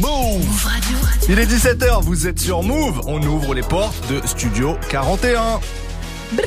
Move Radio. Il est 17h, vous êtes sur Move. On ouvre les portes de Studio 41. Oui,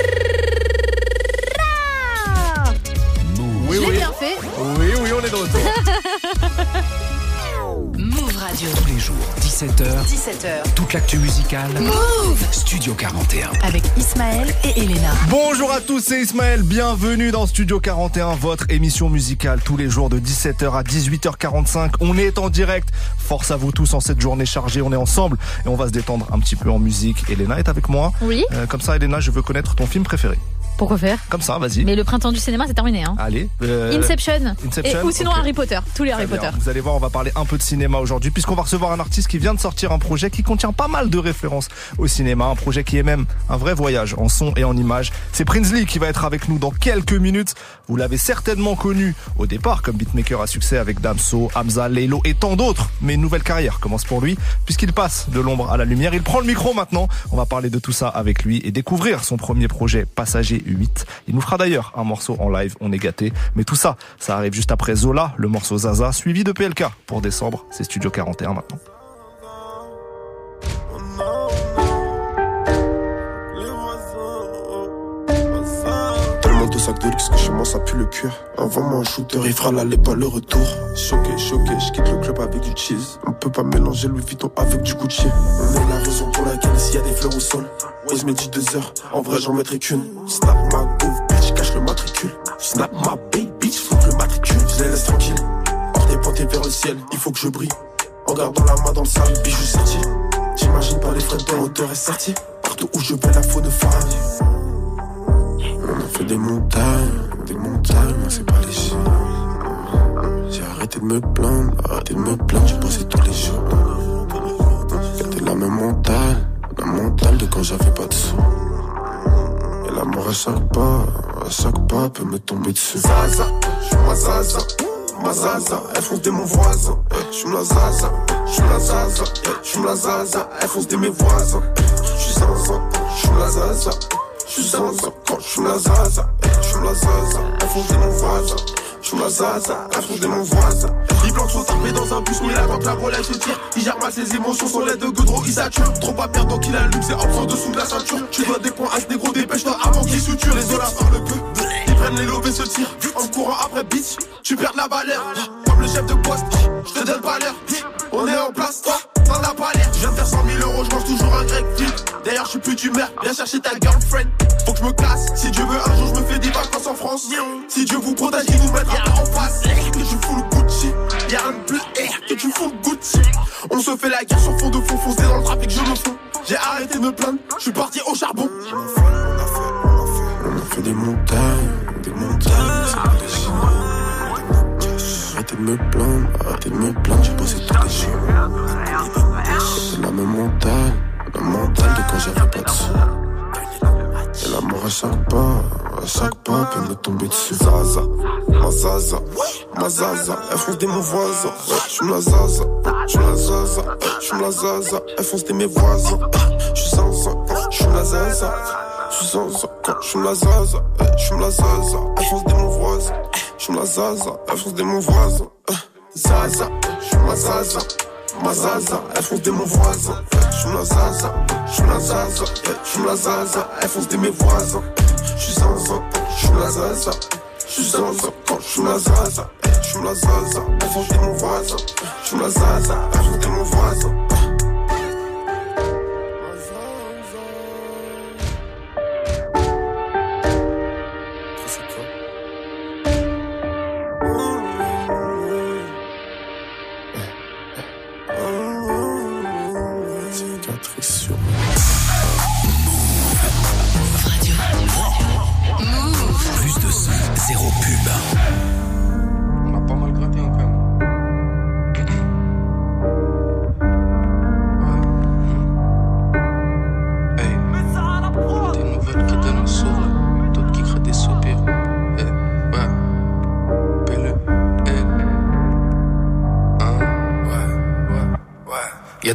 17h. 17h. Toute l'actu musicale. Move Studio 41. Avec Ismaël et Elena. Bonjour à tous, c'est Ismaël. Bienvenue dans Studio 41, votre émission musicale tous les jours de 17h à 18h45. On est en direct. Force à vous tous en cette journée chargée. On est ensemble et on va se détendre un petit peu en musique. Elena est avec moi. Oui. Euh, comme ça, Elena, je veux connaître ton film préféré. Pourquoi faire Comme ça, vas-y. Mais le printemps du cinéma, c'est terminé. Hein. Allez. euh, Inception. Inception, Et- ou sinon. Harry Potter. Tous les Harry Potter. Vous allez voir, on va parler un peu de cinéma aujourd'hui, puisqu'on va recevoir un artiste qui vient de sortir un projet qui contient pas mal de références au cinéma, un projet qui est même un vrai voyage en son et en images. C'est Prinsley qui va être avec nous dans quelques minutes. Vous l'avez certainement connu au départ comme beatmaker à succès avec Damso, Hamza, Leilo et tant d'autres, mais une nouvelle carrière commence pour lui, puisqu'il passe de l'ombre à la lumière. Il prend le micro maintenant. On va parler de tout ça avec lui et découvrir son premier projet Passager 8. Il nous fera d'ailleurs un morceau en live, on est gâté. Mais tout ça, ça arrive juste après Zola, le morceau Zaza, suivi de PLK pour décembre. C'est Studio 41 maintenant. De sacs de luxe que chez moi ça pue le cuir. Envoie-moi un shooter, il fera l'aller pas le retour. Choqué, choqué, je quitte le club avec du cheese. On peut pas mélanger Louis Vuitton avec du Gucci. On est la raison pour laquelle s'il y a des fleurs au sol. Ouais, je dit deux heures, en vrai j'en mettrai qu'une. Snap ma gouve, bitch, cache le matricule. Snap ma baby, bitch, que le matricule. Je les laisse tranquilles, hors des pointées vers le ciel, il faut que je brille. En gardant la main dans le sable, bijou sorti. J'imagine pas les frais de moteur est sorti. Partout où je vais, la faune femme. On a fait des montagnes, des montagnes, c'est pas léger. J'ai arrêté de me plaindre, arrêté de me plaindre, j'ai bossé tous les jours. Gardé la même mentale, la mentale de quand j'avais pas de sous. Et la mort à chaque pas, à chaque pas peut me tomber dessus. Zaza, j'suis ma zaza, ma zaza, elle fonce des mon voisin. J'suis la zaza, j'suis la zaza, j'suis la zaza, elle fonce des mes voisins. J'suis zaza, j'suis la zaza. J'suis zaza quand j'suis la zaza, j'suis la zaza, elle fonce des mon voisin. J'suis la zaza, elle fonce des mon voisin. Les blancs sont armés dans un bus, mais là quand la relève se tire, il gère mal ses émotions, son lait de godreau, il sature. Trop pas perdre donc il allume, c'est en dessous de la ceinture. Tu dois des points à ce négro, dépêche-toi avant qu'il suture. Les dollars parlent peu, ils prennent les lobes et se tirent. En courant après bitch, tu perds la valeur. Comme le chef de poste, je te donne pas l'heure. On est en place, toi, t'en as pas l'air. Je viens de faire 100 000 euros, je mange toujours un grec vide. D'ailleurs, je suis plus d'humeur, viens chercher ta girlfriend. Faut que je me casse, si Dieu veut un jour, je me fais des vacances en France. Si Dieu vous protège, il nous mettra pas en face. Que tu fous le Gucci, y'a un bleu que tu fous le Gucci. On se fait la guerre sur fond de fond, foncé dans le trafic, je me fous. J'ai arrêté de me plaindre, je suis parti au charbon. On a fait, on a fait, on a fait, on a fait des montagnes, des montagnes, me plaindre, arrêtez de me plaindre, j'ai bossé tous les jours. C'est la même mentale, la mentale de quand j'avais pas de sous. Et la mort à chaque pas, à chaque pas peut me tomber dessus. Zaza, ma zaza, ma zaza, elle fonce des mon voisin. Ouais, j'suis la zaza, j'suis la zaza, j'suis la zaza, elle fonce des mes voisins. J'suis zaza, j'suis la zaza. J'suis zaza, quand j'suis la zaza, j'suis la zaza, elle fonce des mon voisin. J'suis la zaza, elle fonce des mon voisin. Zaza, j'suis la zaza. Ma zaza, elle fonce des mon voisin. J'suis la zaza, j'suis la zaza, j'suis la zaza, elle fonce des mes voisins. J'suis zaza, j'suis la zaza, j'suis zaza, quand j'suis la zaza, j'suis la zaza, elle fonce des mon voisin. J'suis la zaza, elle fonce des mon voisin.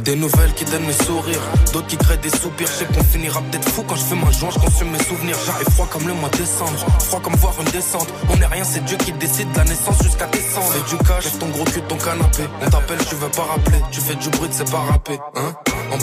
Des nouvelles qui donnent le sourire, d'autres qui créent des soupirs. Je sais qu'on finira peut-être fou quand je fais ma joie, je consume mes souvenirs. J'arrive froid comme le mois de décembre, froid comme voir une descente. On est rien, c'est Dieu qui décide de la naissance jusqu'à descendre. Fais du cash, ton gros cul, ton canapé. On t'appelle, tu veux pas rappeler. Tu fais du bruit, c'est pas rapper, hein.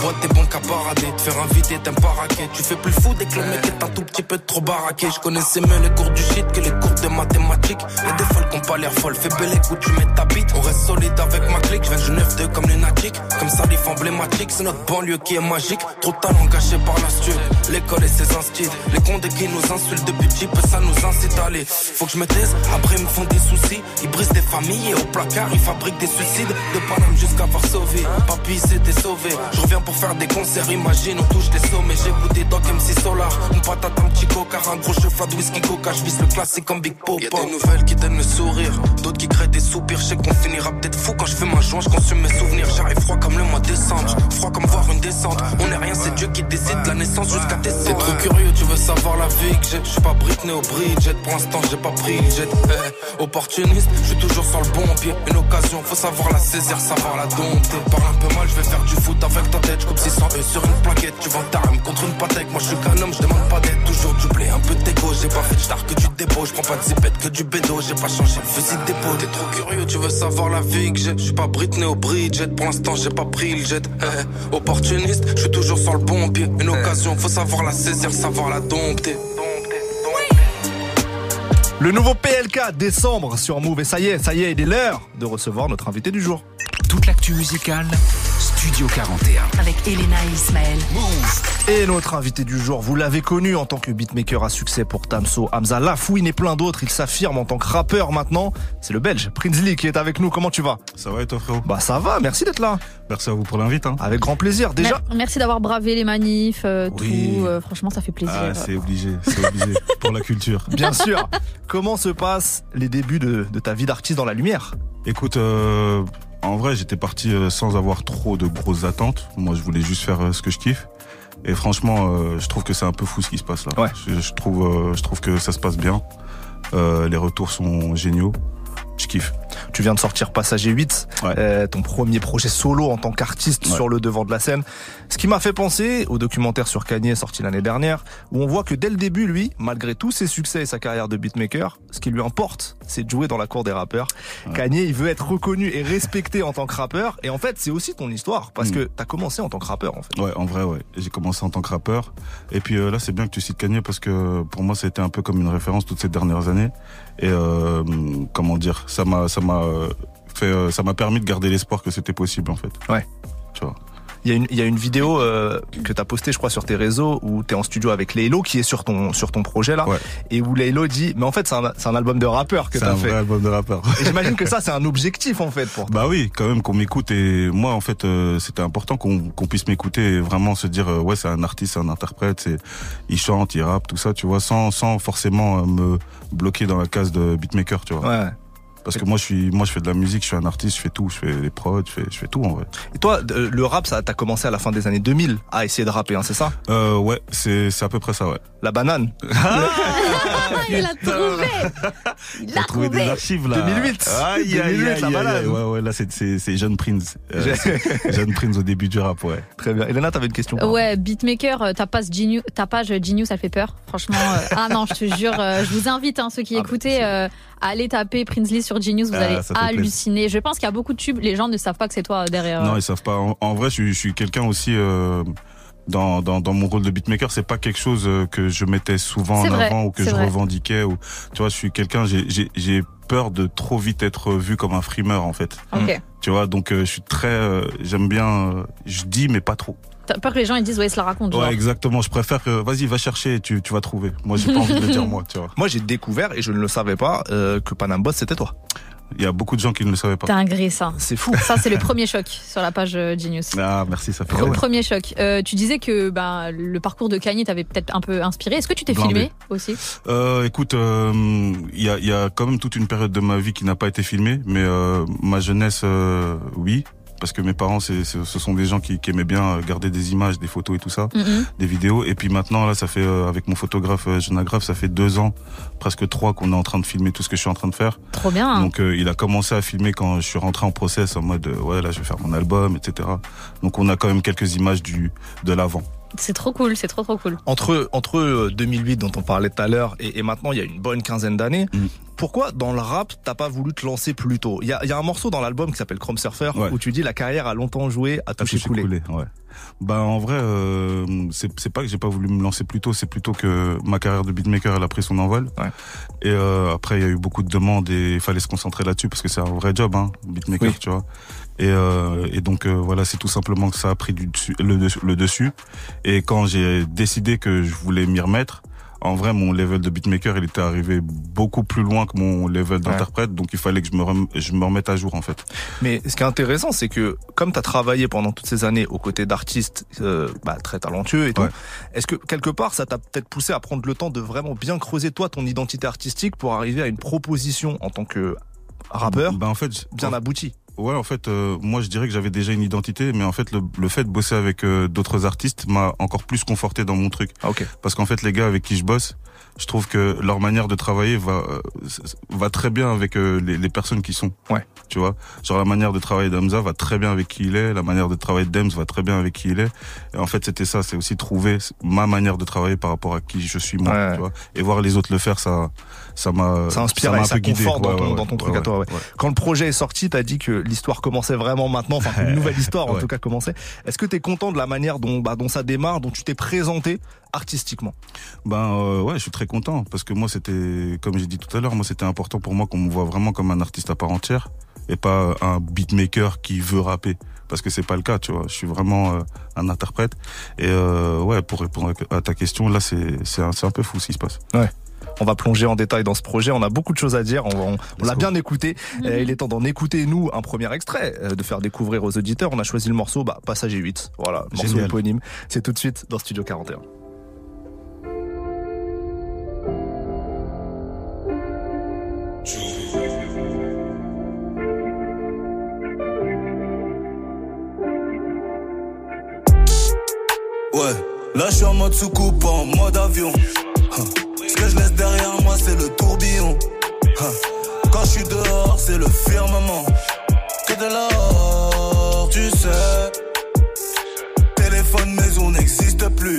Boîte, t'es bon qu'à parader. Te faire inviter, t'aimes pas raquer. Tu fais plus fou dès que le mec est un tout petit peu trop baraqué. Je connaissais mieux les cours du shit que les cours de mathématiques. Y'a des folles qui ont pas l'air folles. Fais belle écoute, tu mets ta bite. On reste solide avec ma clique. Je du 9-2 comme lunatique. Comme ça, emblématique, c'est notre banlieue qui est magique. Trop de talent gâché par la stud. L'école et ses instits. Les condés qui nous insultent depuis petit ça nous incite à aller. Faut que je me taise, après ils me font des soucis. Ils brisent des familles et au placard, ils fabriquent des suicides. De Paname jusqu'à Varsovie. Papy s'était sauvé. Je reviens pour faire des concerts, imagine, on touche les sommets. J'ai goûté Doc MC Solar. Une patate, un petit coca, un gros chef de whisky coca. Je vise le classique comme Big Pop. Y'a des nouvelles qui donnent le sourire. D'autres qui créent des soupirs. Je sais qu'on finira peut-être fou quand je fais ma joie. Je consume mes souvenirs. J'arrive froid comme le mois décembre. Froid comme voir une descente. On est rien, c'est Dieu qui décide de la naissance jusqu'à tes T'es trop curieux, tu veux savoir la vie que j'ai. Je suis pas Britney au Bridget. Pour l'instant, j'ai pas pris le jet. Eh, opportuniste, je suis toujours sur le bon pied. Une occasion, faut savoir la saisir, savoir la dompter. Parle un peu mal, je vais faire du foot avec ta tête. J'coupe 600 E sur une plaquette. Tu vends ta rame contre une patek. Moi, je suis qu'un homme, je demande pas d'aide. Toujours du blé, un peu d'égo. J'ai pas fait de star que du dépôt. Je prends pas de zipette que du bédo. J'ai pas changé le fusil de dépôt. T'es trop curieux, tu veux savoir la vie que j'ai. Je suis pas Britney au Bridget. Pour l'instant, j'ai pas pris le jet. Eh, opportuniste, je suis toujours sur le bon pied. Une occasion, faut savoir la saisir, savoir la dompter. Le nouveau PLK décembre sur Move et ça y est, ça y est, il est l'heure de recevoir notre invité du jour. Toute l'actu musicale, Studio 41. Avec Elena et Ismaël. Move. Et notre invité du jour, vous l'avez connu en tant que beatmaker à succès pour Tamso, Hamza Lafouine et plein d'autres. Il s'affirme en tant que rappeur maintenant. C'est le Belge, Prinsley, qui est avec nous. Comment tu vas? Ça va et toi frérot? Bah ça va, merci d'être là. Merci à vous pour l'invite. Hein. Avec grand plaisir. Déjà, Mer- Merci d'avoir bravé les manifs, euh, Oui. tout. euh, franchement, ça fait plaisir. Ah, c'est obligé, c'est obligé pour la culture. bien sûr, comment se passent les débuts de, de ta vie d'artiste dans la lumière? Écoute, euh, en vrai, j'étais parti euh, sans avoir trop de grosses attentes. Moi, je voulais juste faire euh, ce que je kiffe. Et franchement, euh, je trouve que c'est un peu fou ce qui se passe là. Ouais. Je, je trouve, euh, je trouve que ça se passe bien. Euh, les retours sont géniaux. Je kiffe. Tu viens de sortir Passager 8, Ouais. euh, ton premier projet solo en tant qu'artiste Ouais. sur le devant de la scène. Ce qui m'a fait penser au documentaire sur Kanye sorti l'année dernière, où on voit que dès le début, lui, malgré tous ses succès et sa carrière de beatmaker, ce qui lui importe, c'est de jouer dans la cour des rappeurs. Ouais. Kanye, il veut être reconnu et respecté en tant que rappeur. Et en fait, c'est aussi ton histoire, parce Mm. que t'as commencé en tant que rappeur, en fait. Ouais, en vrai, ouais. J'ai commencé en tant que rappeur. Et puis euh, là, c'est bien que tu cites Kanye parce que pour moi, c'était un peu comme une référence toutes ces dernières années. Et euh, comment dire, ça m'a, ça m'a euh, fait, euh, ça m'a permis de garder l'espoir que c'était possible en fait. Ouais. Tu vois. Il y a une, il y a une vidéo euh, que t'as postée, je crois, sur tes réseaux, où t'es en studio avec Laylo, qui est sur ton, sur ton projet, là. Ouais. Et où Laylo dit, mais en fait, c'est un, album de rappeur que C'est t'as un fait. vrai album de rappeur. J'imagine que ça, c'est un objectif, en fait, pour toi. Bah oui, quand même qu'on m'écoute et moi en fait euh, c'était important qu'on qu'on puisse m'écouter et vraiment se dire euh, ouais c'est un artiste, c'est un interprète, c'est il chante, il rappe, tout ça, tu vois, sans sans forcément euh, me bloquer dans la case de beatmaker, tu vois. Ouais. Parce que moi je suis moi je fais de la musique, je suis un artiste, je fais tout, je fais les prods, je fais je fais tout en vrai. Et toi, le rap, ça t'a commencé à la fin des années 2000 à essayer de rapper, hein, c'est ça? Euh ouais, c'est c'est à peu près ça ouais. La banane. Ah, il a trouvé Il T'as a trouvé des archives là. 2008. Aïe aïe 2008, aïe, la aïe, balade. aïe. Ouais ouais, là c'est c'est c'est Jeune Prince. Euh, Jeune Prince au début du rap, ouais. Très bien. Elena, t'avais une question Ouais, beatmaker, euh, ta page Genius, ta page Genius, ça fait peur. Franchement, euh, ah non, je te jure, euh, je vous invite, hein, ceux qui Ah, écoutez, euh, à aller taper Prinsley sur Genius, vous Ah, allez halluciner. Je pense qu'il y a beaucoup de tubes, les gens ne savent pas que c'est toi euh, derrière. Non, ils savent pas. En, en vrai, je, suis- je suis quelqu'un aussi euh, dans, dans dans mon rôle de beatmaker. C'est pas quelque chose euh, que je mettais souvent en vrai, avant ou que je vrai. revendiquais. Ou tu vois, je suis quelqu'un. J'ai peur de trop vite être vu comme un frimeur en fait. Ok. Tu vois, donc euh, je suis très. euh, J'aime bien. euh, je dis mais pas trop. T'as peur que les gens ils disent, ouais, il se la raconte. genre. Ouais, exactement. Je préfère que vas-y, va chercher. Tu tu vas trouver. Moi, j'ai pas envie de le dire moi. Tu vois. Moi, j'ai découvert, et je ne le savais pas, euh, que Panam Boss, c'était toi. Il y a beaucoup de gens qui ne le savaient pas. Gré, ça. C'est fou. Ça, c'est le premier choc sur la page euh, Genius. Ah merci, ça fait. Le ouais. premier choc. Euh, tu disais que bah, le parcours de Kanye t'avait peut-être un peu inspiré. Est-ce que tu t'es filmé aussi? Euh, écoute, euh, il y, a, il y a quand même toute une période de ma vie qui n'a pas été filmée, mais euh, ma jeunesse, euh, oui. Parce que mes parents, c'est, ce sont des gens qui, qui, aimaient bien euh, garder des images, des photos et tout ça, Mhm. des vidéos. Et puis maintenant, là, ça fait euh, avec mon photographe euh, ça fait deux ans, presque trois, qu'on est en train de filmer tout ce que je suis en train de faire. Trop bien. Donc euh, il a commencé à filmer quand je suis rentré en process en mode ouais là je vais faire mon album, etc. Donc on a quand même quelques images du de l'avant. C'est trop cool, c'est trop trop cool. Entre, entre euh, 2008 dont on parlait tout à l'heure et, et maintenant il y a une bonne quinzaine d'années, Mm. pourquoi dans le rap t'as pas voulu te lancer plus tôt? Il y a, il y a un morceau dans l'album qui s'appelle Chrome Surfer Ouais. où tu dis la carrière a longtemps joué à toucher touché coulé. coulé, ouais. Bah en vrai, euh, c'est c'est pas que j'ai pas voulu me lancer plus tôt, c'est plutôt que ma carrière de beatmaker elle a pris son envol. Ouais. Et euh, après il y a eu beaucoup de demandes et il fallait se concentrer là-dessus parce que c'est un vrai job, hein, beatmaker, Oui. tu vois. Et, euh, et donc euh, voilà, c'est tout simplement que ça a pris du dessus, le, dessus- le dessus. Et quand j'ai décidé que je voulais m'y remettre, en vrai mon level de beatmaker il était arrivé beaucoup plus loin que mon level d'interprète, donc il fallait que je me, rem- je me remette à jour en fait. Mais ce qui est intéressant, c'est que comme tu as travaillé pendant toutes ces années aux côtés d'artistes euh, bah, très talentueux et tout, Ouais. est-ce que quelque part ça t'a peut-être poussé à prendre le temps de vraiment bien creuser toi ton identité artistique pour arriver à une proposition en tant que rappeur Bah en fait, bien aboutie? Ouais, en fait, euh, moi je dirais que j'avais déjà une identité, mais en fait le, le fait de bosser avec euh, d'autres artistes m'a encore plus conforté dans mon truc. Ah, ok. Parce qu'en fait, les gars avec qui je bosse, je trouve que leur manière de travailler va euh, va très bien avec euh, les, les personnes qui sont. Ouais. Tu vois, genre la manière de travailler d'Amza va très bien avec qui il est, la manière de travailler d'Ems va très bien avec qui il est. Et en fait, c'était ça, c'est aussi trouver ma manière de travailler par rapport à qui je suis moi. Ouais. Tu vois, et voir les autres le faire, ça, ça m'a, Ça inspire m'a et un ça peu guidé. dans Ouais, ton- ouais, dans ton ouais, truc à ouais, toi, ouais. ouais. Quand le projet est sorti, t'as dit que l'histoire commençait vraiment maintenant, enfin une nouvelle histoire en Ouais. tout cas commençait. Est-ce que t'es content de la manière dont, bah, dont ça démarre, dont tu t'es présenté artistiquement? Ben euh, ouais, je suis très content parce que moi c'était, comme j'ai dit tout à l'heure, moi c'était important pour moi qu'on me voit vraiment comme un artiste à part entière et pas un beatmaker qui veut rapper parce que c'est pas le cas, tu vois. Je suis vraiment euh, un interprète et euh, ouais, pour répondre à ta question, là c'est c'est un, c'est un peu fou ce qui se passe. On va plonger en détail dans ce projet. On a beaucoup de choses à dire. On, on- on Let's l'a bien écouté. Euh, il est temps d'en écouter, nous, un premier extrait, euh, de faire découvrir aux auditeurs. On a choisi le morceau bah, Passager 8. Voilà, morceau Génial. éponyme. C'est tout de suite dans Studio 41. Ouais, là je suis en mode soucoupe, en mode avion. Ce que je laisse derrière moi, c'est le tourbillon. Quand je suis dehors, c'est le firmament. Que de l'or, tu sais. Téléphone maison n'existe plus.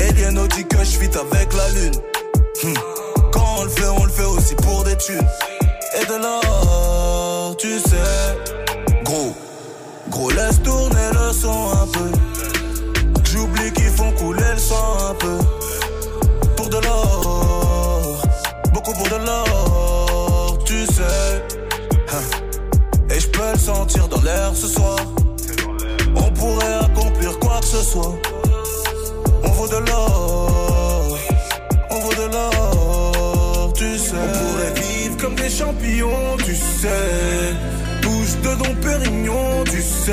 Eliano dit que je avec la lune. Hum. Quand on le fait, on le fait aussi pour des thunes. Et de l'or, tu sais. Gros, gros, laisse tourner le son un peu. Sentir dans l'air ce soir. On pourrait accomplir quoi que ce soit. On vaut de l'or, on vaut de l'or, tu sais. On pourrait vivre comme des champions, tu sais. Touche de Don Pérignon, tu sais.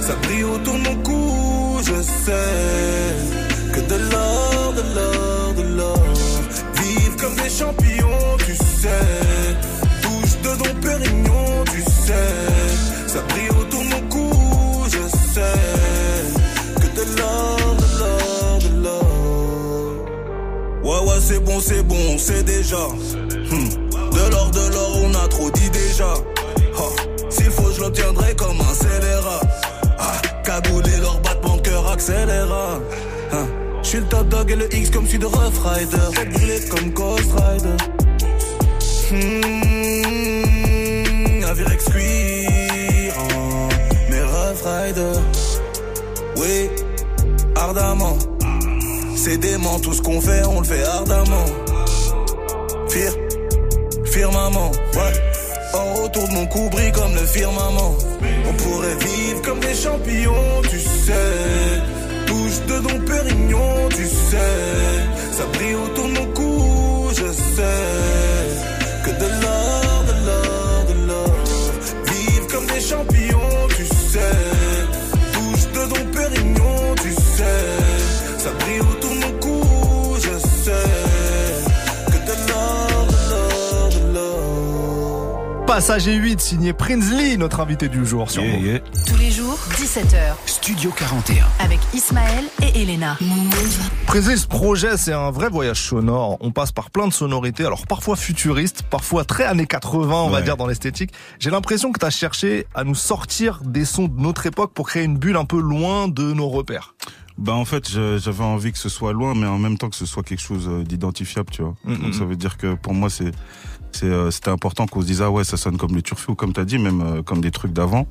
Ça brille autour de mon cou, je sais. Sait déjà. Hmm. De l'or, de l'or, on a trop dit déjà. Ah, S'il faut, je l'obtiendrai comme un scélérat. Ah, cagoulé, leur battement de cœur accéléra. Ah, Je suis le top dog et le X comme celui de Rough Rider. Tête brûlée comme Ghost Rider. Hmm, navire cuir mais Rough Rider. Oui, ardemment. C'est dément, tout ce qu'on fait, on le fait ardemment. Fir, firmament, ouais. En retour de mon cou brille comme le firmament. On pourrait vivre comme des champions, tu sais. Touche de Don Pérignon, tu sais. Ça brille autour de mon cou, je sais. Que de l'or, de l'or, de l'or. Vivre comme des champions, tu sais. Passager 8, signé Prinsley, notre invité du jour sur Yeah. Tous les jours, 17h, Studio 41. avec Ismaël et Elena. Prinsley, ce projet, c'est un vrai voyage sonore. On passe par plein de sonorités, alors parfois futuristes, parfois très années 80, on va dire, dans l'esthétique. J'ai l'impression que tu as cherché à nous sortir des sons de notre époque pour créer une bulle un peu loin de nos repères. Bah en fait, j'avais envie que ce soit loin, mais en même temps que ce soit quelque chose euh, d'identifiable, tu vois. Mm, Donc mm, ça veut dire que pour moi, c'est c'était important qu'on se dise ah ouais, ça sonne comme les turfus ou comme t'as dit, même euh, comme des trucs d'avant,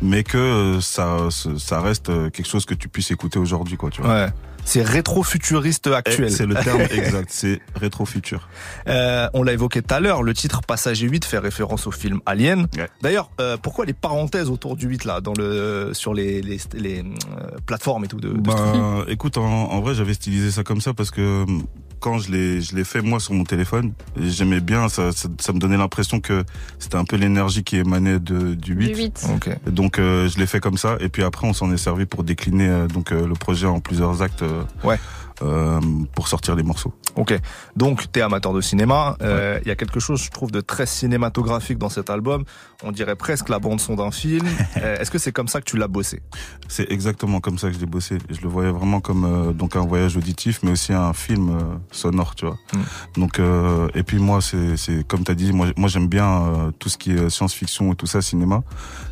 mais que euh, ça ça- reste euh, quelque chose que tu puisses écouter aujourd'hui, quoi, tu vois. Ouais. C'est rétro-futuriste Et actuel. C'est le terme exact, c'est rétro-futur. Euh, on l'a évoqué tout à l'heure, le titre Passager 8 fait référence au film Alien. Ouais. D'ailleurs, euh, pourquoi les parenthèses autour du 8 là, dans le, sur les, les, les, euh, plateformes et tout de, de Ben, écoute, en, en vrai, j'avais stylisé ça comme ça parce que quand je l'ai, je l'ai fait moi sur mon téléphone, j'aimais bien, ça, ça, ça me donnait l'impression que c'était un peu l'énergie qui émanait de, du 8. Du 8. Ok. Donc euh, je l'ai fait comme ça et puis après on s'en est servi pour décliner euh, donc euh, le projet en plusieurs actes euh, Ouais. euh, pour sortir les morceaux. Ok. Donc, t'es amateur de cinéma. Euh, Il y a quelque chose, je trouve, de très cinématographique dans cet album. On dirait presque la bande son d'un film. Euh, Est-ce que c'est comme ça que tu l'as bossé? C'est exactement comme ça que je l'ai bossé. Je le voyais vraiment comme euh, donc un voyage auditif, mais aussi un film euh, sonore, tu vois. Mm. Donc euh, et puis moi c'est c'est comme t'as dit, moi moi j'aime bien euh, tout ce qui est science-fiction et tout ça, cinéma.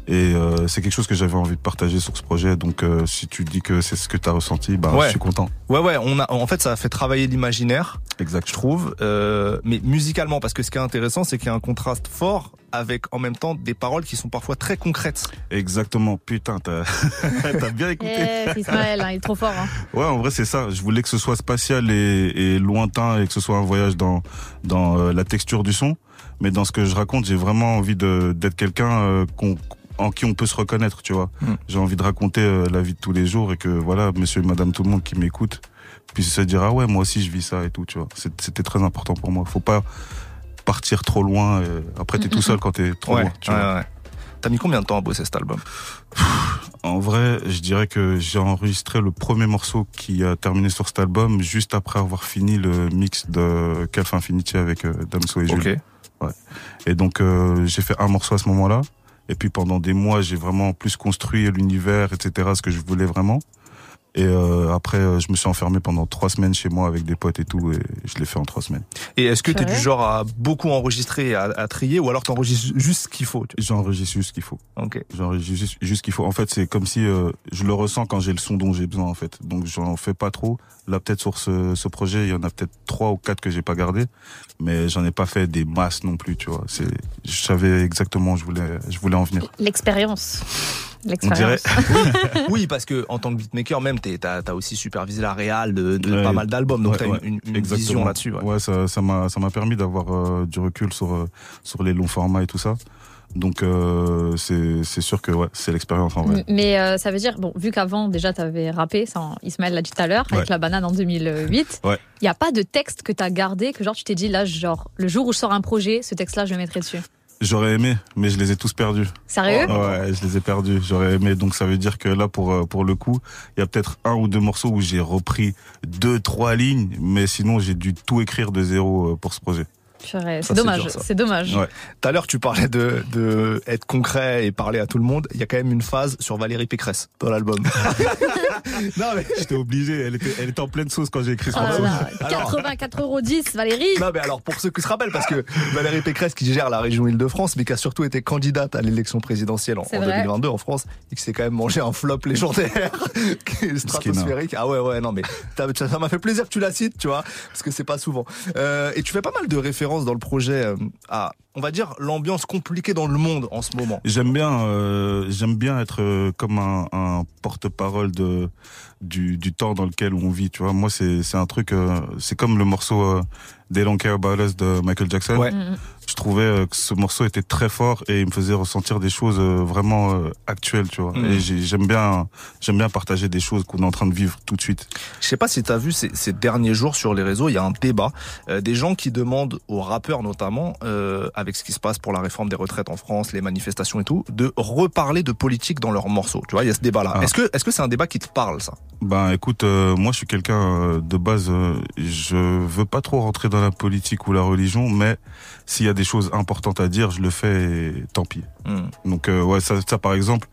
Et euh, c'est quelque chose que j'avais envie de partager sur ce projet. Donc euh, si tu dis que c'est ce que t'as ressenti, bah Ouais. je suis content. Ouais, ouais. On a, en fait, ça a fait travailler l'imaginaire, Exact. je trouve. Euh, mais musicalement, parce que ce qui est intéressant, c'est qu'il y a un contraste fort avec, en même temps, des paroles qui sont parfois très concrètes. Exactement. Putain, t'as t'as bien écouté. Eh, c'est Ismaël, hein, il est trop fort. Hein. Ouais, en vrai, c'est ça. Je voulais que ce soit spatial et, et lointain et que ce soit un voyage dans, dans euh, la texture du son. Mais dans ce que je raconte, j'ai vraiment envie de- d'être quelqu'un euh, qu'on- en qui on peut se reconnaître, tu vois. Mm. J'ai envie de raconter euh, la vie de tous les jours et que, voilà, monsieur et madame tout le monde qui m'écoute puisse se dire, ah ouais, moi aussi je vis ça et tout, tu vois. C'était très important pour moi. Faut pas partir trop loin. et après, t'es tout seul quand t'es trop ouais, loin, tu ouais, vois. ouais. T'as mis combien de temps à bosser cet album? En vrai, je dirais que j'ai enregistré le premier morceau qui a terminé sur cet album juste après avoir fini le mix de Calf Infinity avec euh, Damso et Jules. Ok. Et donc euh, j'ai fait un morceau à ce moment-là. Et puis pendant des mois, j'ai vraiment plus construit l'univers, etc., ce que je voulais vraiment. Et euh, après, euh, je me suis enfermé pendant trois semaines chez moi avec des potes et tout, et je l'ai fait en trois semaines. Et est-ce que t'es Purée. du genre à beaucoup enregistrer et à, à trier, ou alors t'enregistres juste ce qu'il faut tu J'enregistre juste ce qu'il faut. Ok. J'enregistre juste, juste ce qu'il faut. En fait, c'est comme si euh, je le ressens quand j'ai le son dont j'ai besoin, en fait. Donc, j'en fais pas trop. Là, peut-être sur ce, ce projet, il y en a peut-être trois ou quatre que j'ai pas gardé, mais j'en ai pas fait des masses non plus, tu vois. C'est, je savais exactement où je voulais, je voulais en venir. L'expérience. On dirait. L'expérience. Oui, parce que en tant que beatmaker, même t'as as aussi supervisé la réal de, de Ouais. pas mal d'albums, donc Ouais, t'as ouais. une, une vision là-dessus. Ouais. Ouais, ça, ça m'a, ça m'a permis d'avoir euh, du recul sur euh, sur les longs formats et tout ça. Donc, euh, c'est, c'est sûr que ouais, c'est l'expérience en vrai. Mais euh, ça veut dire, bon, vu qu'avant déjà tu avais rappé, ça, Ismaël l'a dit tout à l'heure, avec la banane en 2008, il Ouais. n'y a pas de texte que tu as gardé, que genre tu t'es dit, là, genre, le jour où je sors un projet, ce texte-là, je le mettrai dessus? J'aurais aimé, mais je les ai tous perdus. Sérieux? Ouais, je les ai perdus. J'aurais aimé. Donc ça veut dire que là, pour euh, pour le coup, il y a peut-être un ou deux morceaux où j'ai repris deux, trois lignes, mais sinon j'ai dû tout écrire de zéro euh, pour ce projet. C'est dommage, c'est dommage. Tout à l'heure, tu parlais de, de être concret et parler à tout le monde. Il y a quand même une phase sur Valérie Pécresse dans l'album. non mais J'étais obligé. Elle était elle était en pleine sauce quand j'ai écrit ce Oh là morceau. là, Alors. 84,10 euros, Valérie Non, mais alors, pour ceux qui se rappellent, parce que Valérie Pécresse, qui gère la région Île-de-France, mais qui a surtout été candidate à l'élection présidentielle en, C'est en vrai. 2022 en France, et qui s'est quand même mangé un flop légendaire, qui est stratosphérique. Ah ouais, ouais, non, mais ça m'a fait plaisir que tu la cites, tu vois, parce que c'est pas souvent. Euh, et tu fais pas mal de références dans le projet euh, à, on va dire, l'ambiance compliquée dans le monde en ce moment. J'aime bien, euh, j'aime bien être euh, comme un, un porte-parole de du, du temps dans lequel on vit. Tu vois, moi c'est c'est un truc, euh, c'est comme le morceau euh, They Don't Care About Us de Michael Jackson. Ouais. Mhm. Je trouvais euh, que ce morceau était très fort et il me faisait ressentir des choses euh, vraiment euh, actuelles. Tu vois, Mhm. et j'ai- j'aime bien, j'aime bien partager des choses qu'on est en train de vivre tout de suite. Je sais pas si t'as vu ces, ces derniers jours sur les réseaux, il y a un débat, euh, des gens qui demandent aux rappeurs notamment, euh, avec ce qui se passe pour la réforme des retraites en France, les manifestations et tout, de reparler de politique dans leurs morceaux. Tu vois, il y a ce débat-là. Ah. Est-ce que est-ce que c'est un débat qui te parle ça? Ben écoute, euh, moi je suis quelqu'un euh, de base, euh, je veux pas trop rentrer dans la politique ou la religion, mais s'il y a des choses importantes à dire, je le fais et tant pis. Hmm. Donc euh, ouais, ça, ça par exemple,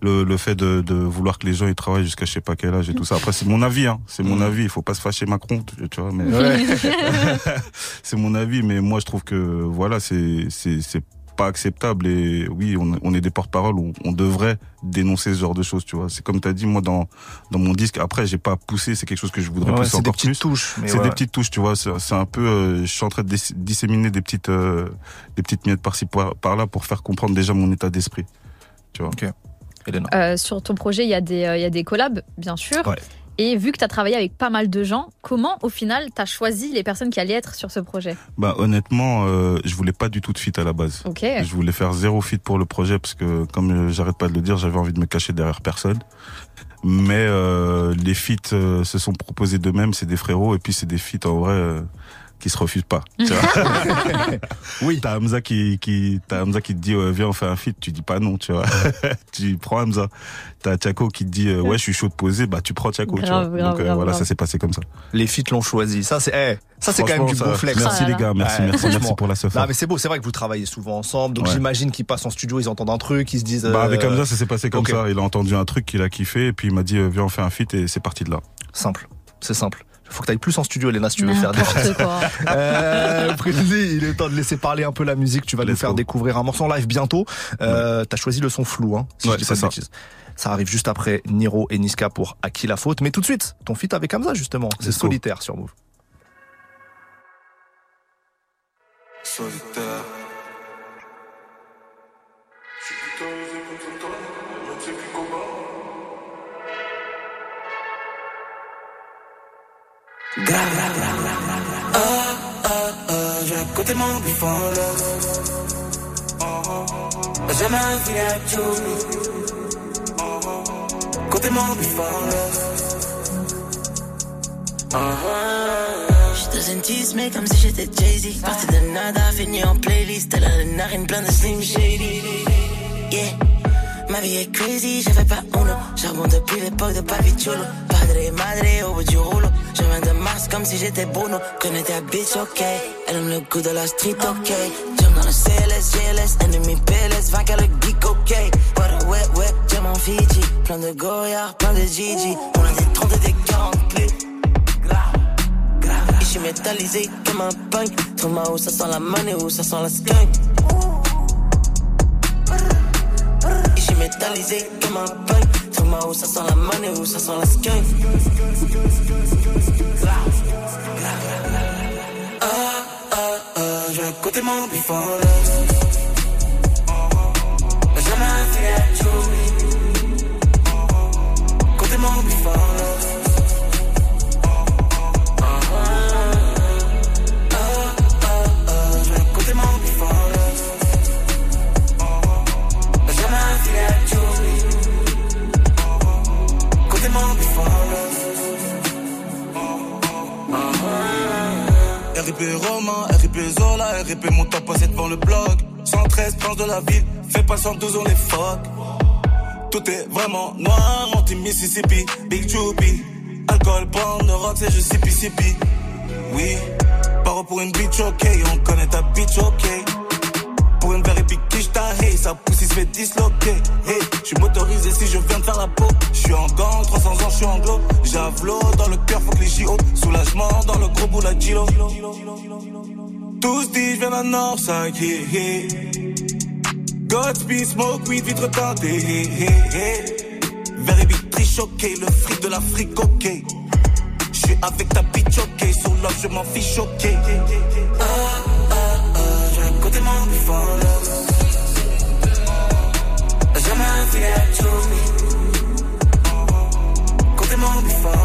le, le fait de, de vouloir que les gens ils travaillent jusqu'à je sais pas quel âge et tout ça. Après c'est mon avis, hein. C'est mon Mm. avis. Il faut pas se fâcher Macron, tu, vois. Mais Ouais. c'est mon avis, mais moi je trouve que voilà, c'est c'est c'est pas acceptable et oui, on, on est des porte-parole où on devrait dénoncer ce genre de choses, tu vois. C'est comme tu as dit moi dans dans mon disque. Après, j'ai pas poussé, c'est quelque chose que je voudrais Ouais, pousser c'est des encore petites plus. touches. mais C'est ouais. des petites touches, tu vois. C'est un peu, euh, je suis en train de dis- disséminer des petites, euh, des petites miettes par-ci par, par là pour faire comprendre déjà mon état d'esprit. Tu vois. Elena. Euh, sur ton projet, il y, a des, euh, il y a des collabs, bien sûr. Ouais. Et vu que tu as travaillé avec pas mal de gens, comment au final tu as choisi les personnes qui allaient être sur ce projet? Bah honnêtement, euh, je voulais pas du tout de feat à la base. Ok. Je voulais faire zéro feat pour le projet parce que, comme euh, j'arrête pas de le dire, j'avais envie de me cacher derrière personne. Mais euh, les feats euh, se sont proposés d'eux-mêmes, c'est des frérots, et puis c'est des feats en vrai euh, qui se refusent pas. tu vois. Oui. T'as Hamza qui, qui, t'as Hamza qui te dit ouais, viens on fait un feat, tu dis pas non, tu vois. tu prends Hamza. T'as Tiako qui te dit euh, ouais je suis chaud de poser, bah tu prends Tiako, tu vois. Grave, grave, Donc euh, grave, voilà, grave. ça s'est passé comme ça. Les feats l'ont choisi. Ça, c'est, eh, ça, c'est quand même du beau flex. Merci Ah là les gars, merci, Ouais, merci, pour la seuf. Non, mais c'est beau, c'est vrai que vous travaillez souvent ensemble, donc Ouais. j'imagine qu'ils passent en studio, ils entendent un truc, ils se disent. Bah avec euh, Hamza ça s'est passé comme ça. Il a entendu un truc qu'il a kiffé et puis il m'a dit euh, viens on fait un feat et c'est parti de là. Simple, c'est simple. Faut que t'ailles plus en studio, Elena, si tu veux faire des N'importe quoi. Euh, il est temps de laisser parler un peu la musique. Tu vas nous faire go. découvrir un morceau en live bientôt. Euh, T'as choisi le son flou, hein, si Ouais, je dis pas ça. bêtises. Ça arrive juste après Niro et Niska pour À qui la faute. Mais tout de suite, ton feat avec Hamza, justement. C'est solitaire sur Move. Solitaire. J'ai à côté mon bifon là Jamais un filet à Côté mon bifon J'suis dans une tease, mais comme si j'étais Jay-Z. Parti de nada, fini en playlist. Elle a les narines pleines de Slim Shady. Yeah. Ma vie est crazy, j'avais pas uno. Charbon depuis l'époque de Papi Chulo. Padre madre au bout du rouleau. Je viens de Mars comme si j'étais Bruno. Connais ta bitch, ok. Elle aime le goût de la street, ok. Jump dans le CLS, GLS, ennemi PLS, vainqueur le geek, ok. What ouais, ouais, j'aime en Fiji. Plein de Goyard, plein de Gigi. On a des 30 et des 40 clés. Et j'suis métallisé comme un punk. Trouve-moi où ça sent la money, où ça sent la skunk. Métallisé comme un punk. Trouve-moi où ça sent la money, où ça sent la skunk. Ah ah ah J'ai à côté mon là Jamais un filet à Côté mon bifon RIP Romain, RIP Zola, RIP mon top passé devant le bloc. 113 planches de la ville, fais pas 112 on les fuck Tout est vraiment noir, anti-Mississippi, Big Choupy Alcool, de rock, c'est juste sippy sippy Oui, paro pour une bitch ok, on connaît ta bitch ok pour une sa pousse se fait disloquer. Hey, je suis motorisé si je viens de faire la peau. Je suis en gant, 300 ans, je suis anglo. Javelot dans le cœur, faut que les JO. Soulagement dans le gros bout, la Gilo. Tous disent, je viens d'un Northside, hey, hey. Godspeed, smoke weed, vitre teintée, hey, hey, hey. Ok, le fric de l'Afrique, ok. Je suis avec ta bitch, ok, l'offre, je m'en fiche, ok. Ah, mon bifon, là. Jamais un filet à Côté mon bifon,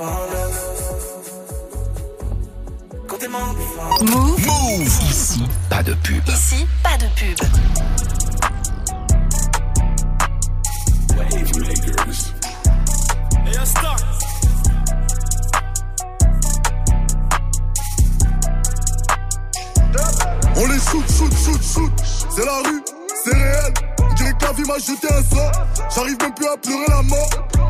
Move. Move. Ici, pas de pub. Ici, pas de pub. On les shoot, shoot, shoot, shoot. C'est la rue, c'est réel. On dirait m'a jeté un sort. J'arrive même plus à pleurer la mort.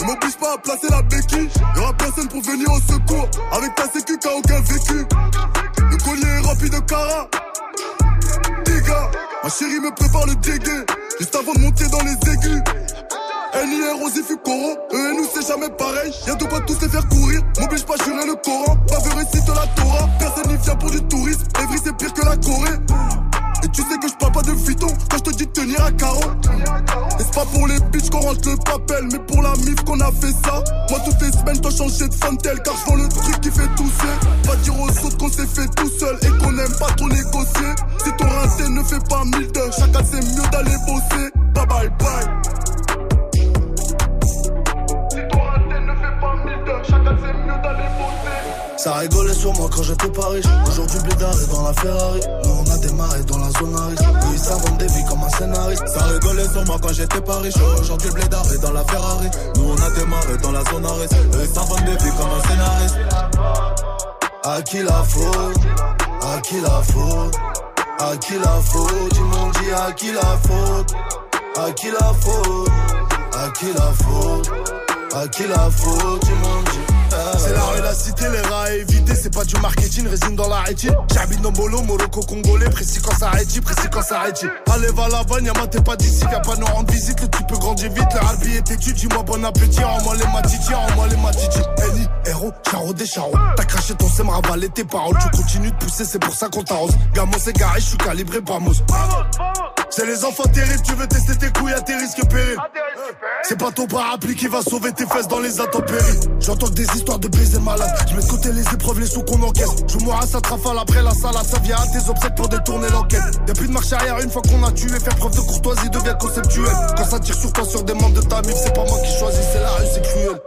Ne m'oblige pas à placer la béquille. Y'aura personne pour venir au secours. Avec ta sécu, t'as aucun vécu. Le collier est rempli de cara. Dégâts, ma chérie me prépare le dégué. Juste avant de monter dans les aigus. NIR, Rosy, Fucoro, eux et nous c'est jamais pareil. Y'a de quoi tous les faire courir, m'oblige pas à jurer le Coran. Pas récite la Torah, personne n'y vient pour du tourisme. Evry c'est pire que la Corée. Tu sais que je parle pas de Vuitton quand je te dis tenir à carreau. Et c'est pas pour les bitches qu'on rentre le papel, mais pour la mif qu'on a fait ça. Moi toutes les semaines, toi changer de fantel, car je vends le truc qui fait tousser. Pas dire aux autres qu'on s'est fait tout seul et qu'on aime pas trop négocier. Si ton rincé ne fait pas mille de chacun c'est mieux d'aller bosser. Bye bye bye. Ça rigolait sur moi quand j'étais pas riche. Aujourd'hui, Blédard est dans la Ferrari. Nous, on a démarré dans la zone à risque. Eux, ils s'inventent des vies comme un scénariste. Ça rigolait sur moi quand j'étais pas riche. Aujourd'hui, Blédard est dans la Ferrari. Nous, on a démarré dans la zone à risque. Eux, ils s'inventent des vies comme un scénariste. À qui la faute? À qui la faute? À qui la faute? Ils m'ont dit à qui la faute? À qui la faute? À qui la faute? À qui la faute? Ils m'ont dit c'est la rue, la cité, les rats à éviter, c'est pas du marketing, résine dans la rétine. J'habite dans Bolo, Morocco, Congolais, précis quand ça arrête, précis quand ça arrête. Allez, va là-bas, Nyama, t'es pas d'ici, viens pas nous rendre visite, le type grandit vite, le harbi est têtu, dis-moi bon appétit, en moi les matiti, moi les matiti. Eni, héros, charo des charros, t'as craché ton sème, ravalé tes paroles, tu continues de pousser, c'est pour ça qu'on t'arrose. Gamon, c'est garé, je suis calibré, mousse. C'est les enfants terribles, tu veux tester tes couilles à tes risques périls. C'est pas ton parapluie qui va sauver tes fesses dans les intempéries. J'entends des histoires de baiser malade. Je mets de côté les épreuves, les sous qu'on encaisse. Je mourrai à sa trafale après la salle, ça vient à tes obsèques pour détourner l'enquête. Y'a plus de marche arrière une fois qu'on a tué. Faire preuve de courtoisie devient conceptuel. Quand ça tire sur toi, sur des membres de ta mif, c'est pas moi qui choisis, c'est la rue, c'est cruel.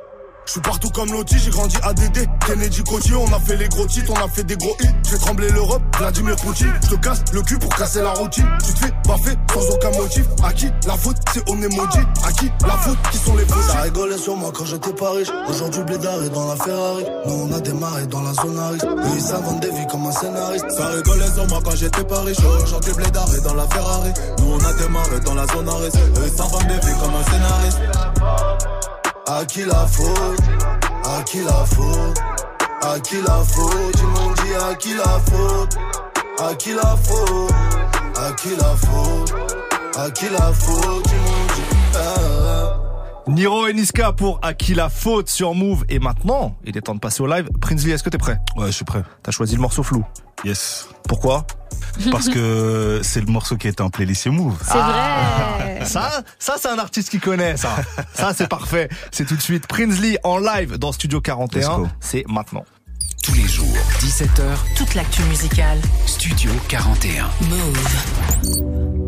Je suis partout comme Loti, j'ai grandi à DD, Kennedy Coty, on a fait les gros titres, on a fait des gros hits. Je fais trembler l'Europe, Vladimir Poutine. Je te casse le cul pour casser la routine. Tu te fais baffer sans aucun motif. À qui la faute, c'est on est maudit. À qui la faute, qui sont les faux Ça rigolait sur moi quand j'étais pas riche. Aujourd'hui, Blédard est dans la Ferrari. Nous, on a démarré dans la zone à risque. Eux, ils des vies comme un scénariste. Ça rigolait sur moi quand j'étais pas riche. Aujourd'hui, Blédard est dans la Ferrari. Nous, on a démarré dans la zone à risque. Eux, ils des vies comme un scénariste. À qui la faute? À qui la faute? À qui la faute? Ils m'ont dit à qui la faute? À qui la faute? À qui la faute? À qui la faute? Ils m'ont dit ah. Niro et Niska pour À qui la faute sur Move. Et maintenant, il est temps de passer au live. Prinsley, est-ce que t'es prêt? Ouais, je suis prêt. T'as choisi le morceau flou. Yes. Pourquoi? Parce que c'est le morceau qui était en playlist Move. C'est vrai. Ça, ça c'est un artiste qui connaît ça. Ça c'est parfait. C'est tout de suite Prinsley en live dans Studio Let's 41. go. C'est maintenant. Tous les jours, 17h, Toute l'actu musicale. Studio 41. Move.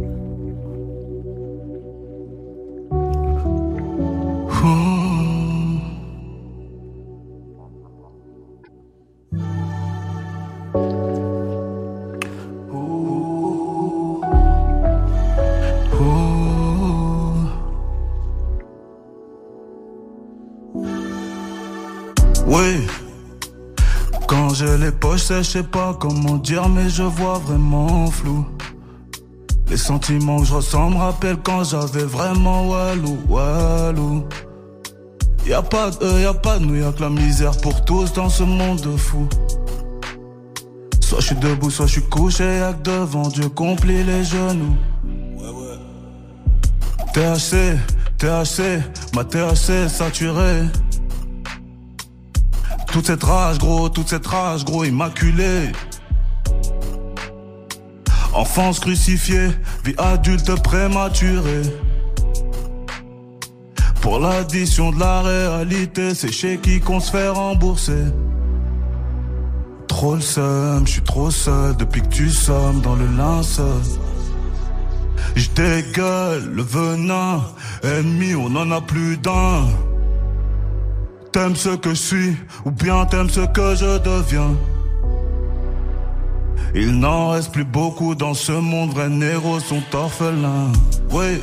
Je sais pas comment dire, mais je vois vraiment flou. Les sentiments que je ressens me rappellent quand j'avais vraiment walou, walou. Y'a pas de eux, y'a pas de nous, y'a que la misère pour tous dans ce monde de fou. Soit je suis debout, soit je suis couché, y'a que devant Dieu qu'on plie les genoux. THC, THC, ma THC saturée. Toute cette rage, gros, toute cette rage, gros, immaculée. Enfance crucifiée, vie adulte prématurée. Pour l'addition de la réalité, c'est chez qui qu'on se fait rembourser. Trop le seum, je suis trop seul depuis que tu sommes dans le linceul. Je dégueule le venin, ennemi, on en a plus d'un. T'aimes ce que je suis, ou bien t'aimes ce que je deviens. Il n'en reste plus beaucoup dans ce monde, vrais néros sont orphelins. Oui,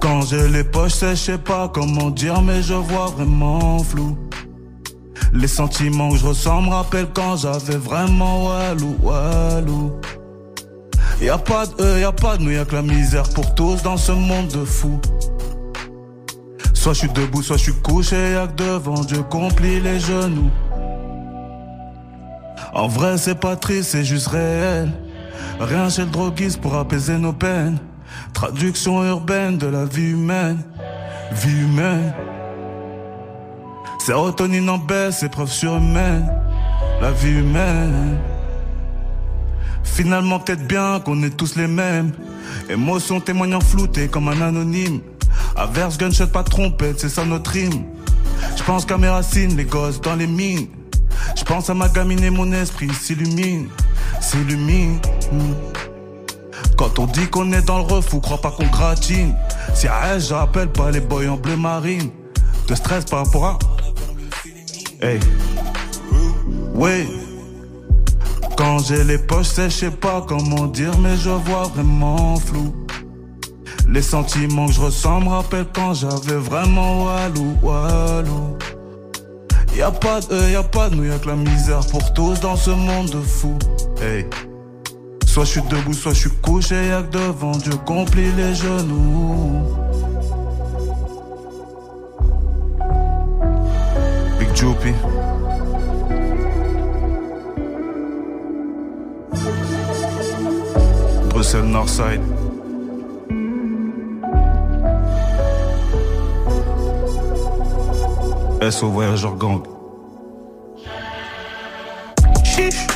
Quand j'ai les poches je sais pas comment dire, mais je vois vraiment flou. Les sentiments que je ressens me rappellent quand j'avais vraiment walou, walou. Y a pas de eux, y a pas de nous, y a que la misère pour tous dans ce monde de fous. Soit je suis debout, soit je suis couché, y'a que devant Dieu complie les genoux. En vrai, c'est pas triste, c'est juste réel. Rien chez le droguiste pour apaiser nos peines. Traduction urbaine de la vie humaine. Vie humaine. Sérotonine en baisse, épreuve surhumaine. La vie humaine. Finalement, peut-être bien qu'on est tous les mêmes. Émotion témoignant flouté comme un anonyme. Averse, gunshot, pas trompette, c'est ça notre rime. Je pense qu'à mes racines, les gosses dans les mines. Je pense à ma gamine et mon esprit s'illumine, s'illumine. Quand on dit qu'on est dans le refou, crois pas qu'on gratine. Si à je rappelle pas les boys en bleu marine. De stress par rapport à. Hey. Oui. Quand j'ai les poches je sais pas comment dire, mais je vois vraiment flou. Les sentiments que je ressens me rappellent quand j'avais vraiment walou, walou. Y'a pas de y'a pas de nous, y'a que la misère pour tous dans ce monde de fou. Hey. Soit je suis debout, soit je suis couché, y'a devant Dieu complie les genoux. Big Joopy. Bruxelles Northside. SO Voyageur Gang. Chiche.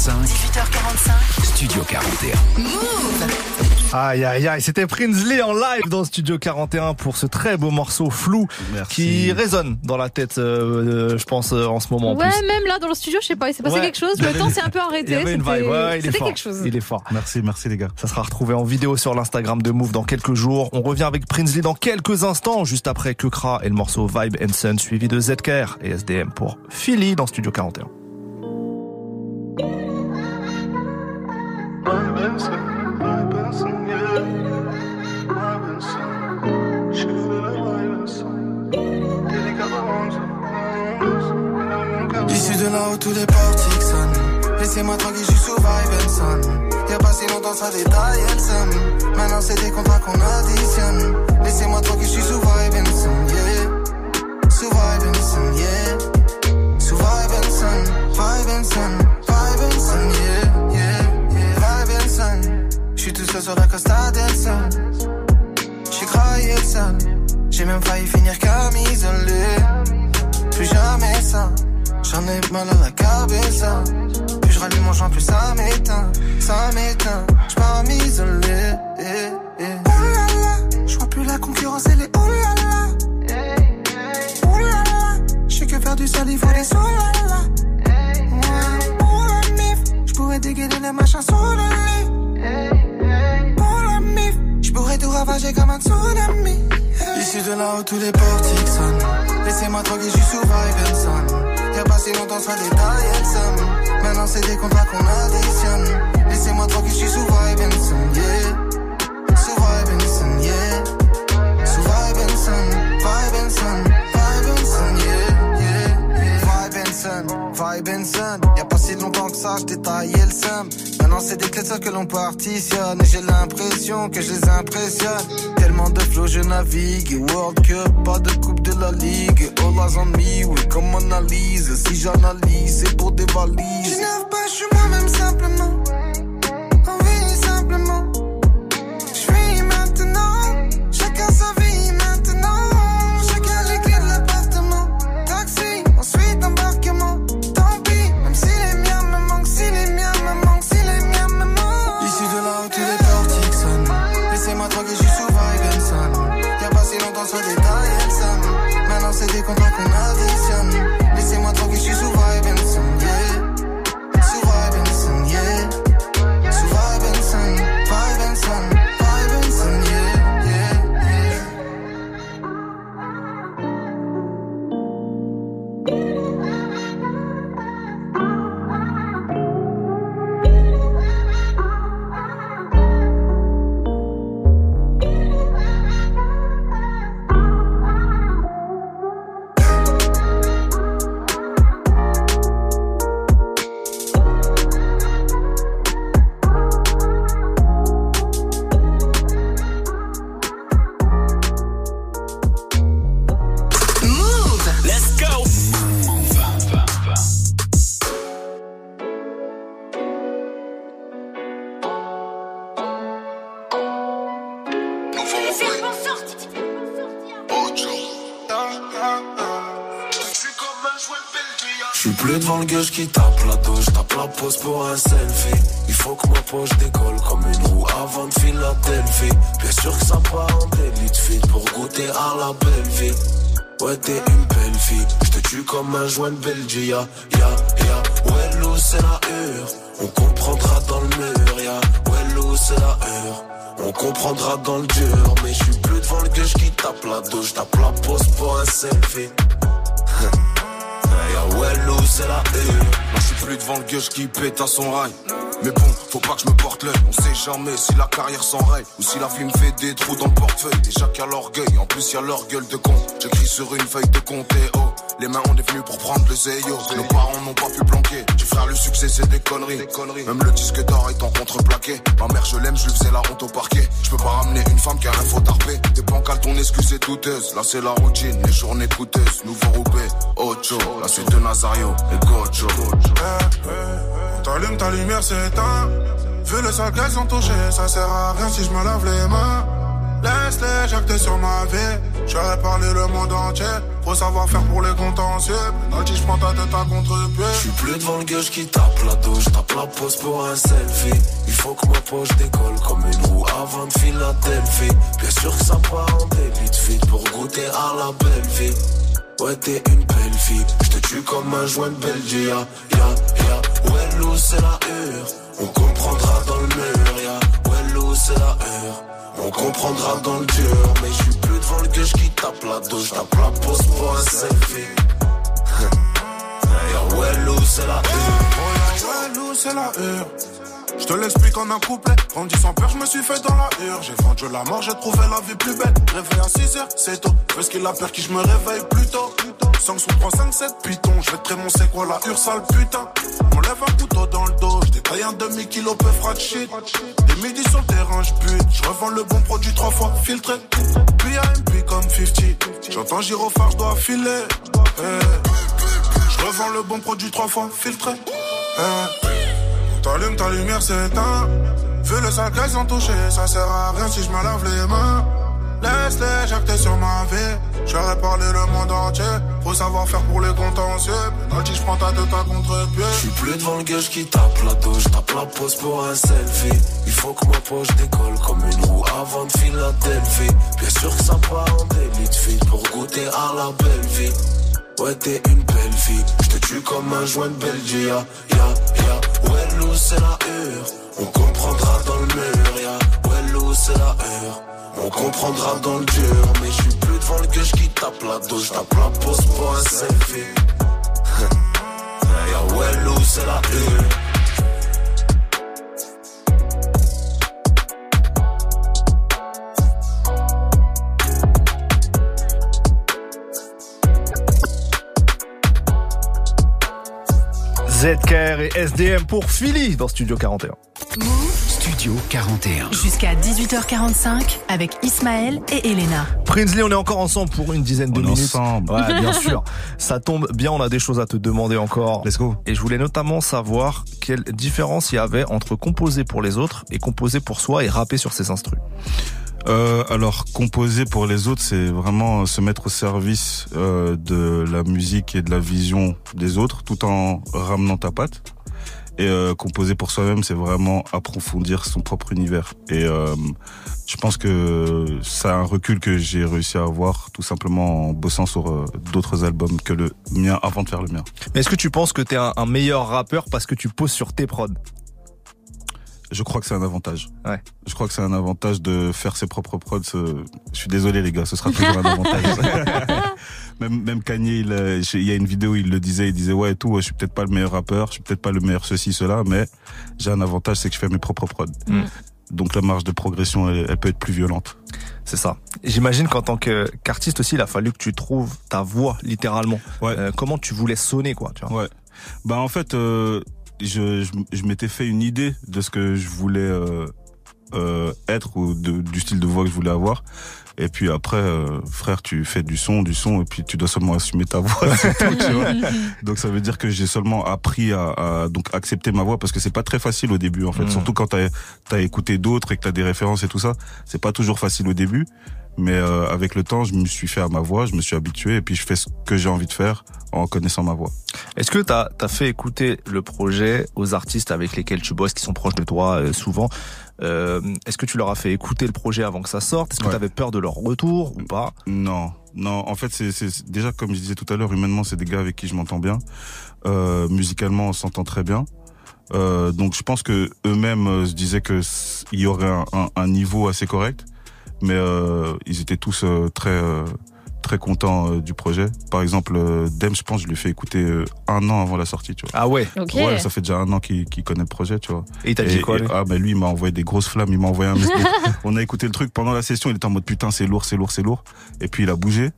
18h45. 18h45. Studio 41. Aïe aïe aïe, c'était Prinsley en live dans Studio 41 pour ce très beau morceau flou Merci. qui résonne dans la tête, euh, euh, je pense, euh, en ce moment. en Ouais, plus. même là dans le studio, je sais pas, il s'est passé Ouais. quelque chose. Le temps s'est un peu arrêté. C'était- vibe, ouais, il est C'était fort. quelque chose. Il est fort. Merci, merci les gars. Ça sera retrouvé en vidéo sur l'Instagram de Move dans quelques jours. On revient avec Prinsley dans quelques instants, juste après Kukra et le morceau Vibe and Sun, suivi de ZKR et SDM pour Philly dans Studio 41. Issu de là où tous les portiques sonnent. Laissez-moi tranquille, je suis sous son. Y'a pas si longtemps ça détaille and son. Maintenant c'est des contrats qu'on additionne. Laissez-moi tranquille, je suis sous yeah. Sous vibe yeah. Sous vibe vibe yeah, son. Je suis tout seul sur la Costa del Sol. J'ai craillé le sol. J'ai même failli finir comme isolé. Plus jamais ça. J'en ai mal à la cabeza. Plus je mon joint, plus ça m'éteint. Ça m'éteint. J'pars m'isoler. Eh, eh. Oh. J'vois plus la concurrence, elle est oh là là. Oh. J'sais que faire du sale, il faut des là. J'pourrais dégainer sous le lit. Pour la mif, j'pourrais tout ravager comme un tsunami. Issu de là où tous les portiques sonnent. Laissez-moi tranquille, j'suis sous vibe and son. Y'a pas si longtemps, ça détaille and son. Maintenant, c'est des contrats qu'on additionne. Laissez-moi tranquille, j'suis sous vibe and son, yeah. Sous vibe and son, yeah. Sous vibe and son, vibe and son, vibe and son, yeah, yeah, yeah. Vibe and son, vibe and son. Y'a pas si longtemps que ça, j'détaillais le seum. Maintenant, c'est des clés que l'on partitionne. Et j'ai l'impression que je les impressionne. Tellement de flow, je navigue. World Cup, pas de coupe de la ligue. All eyes on me, oui, comme analyse. Si j'analyse, c'est pour des valises. J'énerve pas, je suis moi-même simplement. Qui tape la douche, tape la pose pour un selfie. Il faut que ma poche décolle comme une roue avant de Philadelphie. Bien sûr que ça part en délit de pour goûter à la belle vie. Ouais, t'es une belle fille, j'te tue comme un joint de Belgique. Ya, ya, ya, ouais, l'eau c'est la hure. On comprendra dans le mur, ya, ouais, l'eau c'est la hure. On comprendra dans le dur, mais je suis plus devant le gueule qui tape la douche, tape la pose pour un selfie. C'est la hure. Moi je suis plus devant le gueule qui pète à son rail. Mais bon, faut pas que je me porte l'œil. On sait jamais si la carrière s'enraye ou si la vie me fait des trous dans le portefeuille. Déjà qu'il y a l'orgueil, en plus y a leur gueule de con. J'écris sur une feuille de compte et oh. Les mains on est venus pour prendre le zéyo. Nos parents n'ont pas pu planquer. Tu frère, le succès c'est des conneries. Même le disque d'or est en contreplaqué. Ma mère, je l'aime, je lui faisais la honte au parquet. Je peux pas ramener une femme qui a rien faut tarper. Des bancales, ton excuse est douteuse. Là c'est la routine, les journées coûteuses. Nouveau roupé, Ocho. Là c'est de Nazario et Gocho. On t'allume, ta lumière s'éteint. Vu le sale qu'elles ont touché, ça sert à rien si je me lave les mains. Laisse-les jacter sur ma vie. J'aurais parlé le monde entier. Faut savoir faire pour les contentieux. Penalty, je prends ta tête à contre-pied. J'suis plus devant le gueule qui tape la douche, tape la pose pour un selfie. Il faut que ma poche décolle comme une roue avant de Philadelphie. Bien sûr que ça part en délit de feed pour goûter à la belle vie. Ouais, t'es une belle fille, j'te tue comme un joint de Belgique. Ya, ya, ya, ouais, l'eau c'est la hure? On comprendra dans le mur, ya. Ouais, l'eau c'est la hure? On comprendra dans le dur, mais je suis plus devant le gueule qui tape la douche, tape la pose pour un selfie. Ya, ouais, c'est la hure. Ouais, c'est la hure. Je te l'explique en un couplet. Grandi sans peur, je me suis fait dans la hure. J'ai vendu la mort, j'ai trouvé la vie plus belle. Réveil à 6 heures, c'est tôt. Parce qu'il a peur qui je me réveille plus tôt? 5 sous 3, 5, 7 pitons. Je vais te c'est quoi la hure, sale putain. On lève un couteau dans le dos. Je détaille un demi-kilo, peu frat shit. Des midi sur le terrain, je bute. Je revends le bon produit trois fois filtré. Puis AMP comme 50. J'entends gyrophare, je filer. Eh. Je revends le bon produit trois fois filtré. Eh. T'allumes ta lumière s'éteint. Vu le sale qu'elles ont touché, ça sert à rien si je me lave les mains. Laisse-les jacter sur ma vie. J'aurais parlé le monde entier. Faut savoir faire pour les contentieux. Penalty, je prends ta tête à contre-pied. J'suis plus devant le gueule qui tape la douche, tape la pose pour un selfie. Il faut que ma poche décolle comme une roue avant de Philadelphie. Bien sûr que ça part en délit de feed pour goûter à la belle vie. Ouais, t'es une belle fille, j'te tue comme un joint de Belgique. Ya, ya, l'eau c'est la hure. On comprendra dans le mur. Ouais, l'eau c'est la hure. On comprendra dans le dur, mais je suis plus devant le gueule qui tape la douche, tape la pose pour un selfie. Ouais, l'eau c'est la hure. ZKR et SDM pour Philly dans Studio 41. Studio 41. Jusqu'à 18h45 avec Ismaël et Elena. Prinsley, on est encore ensemble pour une dizaine de On est minutes. ensemble. Ouais, bien sûr. Ça tombe bien, on a des choses à te demander encore. Let's go. Et je voulais notamment savoir quelle différence il y avait entre composer pour les autres et composer pour soi et rapper sur ses instrus. Euh, alors, composer pour les autres, c'est vraiment se mettre au service euh, de la musique et de la vision des autres, tout en ramenant ta patte. Et euh, composer pour soi-même, c'est vraiment approfondir son propre univers. Et euh, je pense que c'est un recul que j'ai réussi à avoir, tout simplement en bossant sur euh, d'autres albums que le mien avant de faire le mien. Mais est-ce que tu penses que t'es un, un meilleur rappeur parce que tu poses sur tes prods? Je crois que c'est un avantage. Ouais. Je crois que c'est un avantage de faire ses propres prods. euh, Je suis désolé les gars, ce sera toujours un avantage. même même Kanye, il, euh, il y a une vidéo, il le disait, il disait ouais et tout, je suis peut-être pas le meilleur rappeur, je suis peut-être pas le meilleur ceci cela, mais j'ai un avantage, c'est que je fais mes propres prods. Mm. Donc la marge de progression, elle, elle peut être plus violente. C'est ça. J'imagine qu'en tant qu'artiste aussi, il a fallu que tu trouves ta voix littéralement. Ouais. Euh, comment tu voulais sonner quoi, tu vois Ouais. Bah en fait, euh, je, je, je m'étais fait une idée de ce que je voulais euh, euh, être ou de, du style de voix que je voulais avoir. Et puis après, euh, frère, tu fais du son, du son, et puis tu dois seulement assumer ta voix, tout, tu vois. Donc ça veut dire que j'ai seulement appris à, à, donc accepter ma voix parce que c'est pas très facile au début en fait. Mhm. Surtout quand t'as as écouté d'autres et que t'as des références et tout ça, c'est pas toujours facile au début. Mais euh, avec le temps, je me suis fait à ma voix, je me suis habitué et puis je fais ce que j'ai envie de faire en connaissant ma voix. Est-ce que tu as, fait écouter le projet aux artistes avec lesquels tu bosses, qui sont proches de toi euh, souvent euh, Est-ce que tu leur as fait écouter le projet avant que ça sorte? Est-ce que tu avais peur de leur retour ou pas? Non, non. En fait, c'est déjà comme je disais tout à l'heure, humainement, c'est des gars avec qui je m'entends bien. Euh, musicalement, on s'entend très bien. Euh, donc je pense que eux-mêmes euh, se disaient que il y aurait un, un, un, niveau assez correct, mais euh, ils étaient tous euh, très euh, très contents du projet. Par exemple, Dem, je pense, je lui ai fait écouter un an avant la sortie, tu vois. Ah ouais. Okay. Ouais, ça fait déjà un an qu'il connaît le projet, tu vois. Et il t'a dit quoi lui Ah ben lui, il m'a envoyé des grosses flammes, il m'a envoyé un message. On a écouté le truc pendant la session, il était en mode putain, c'est lourd, c'est lourd, c'est lourd. Et puis il a bougé.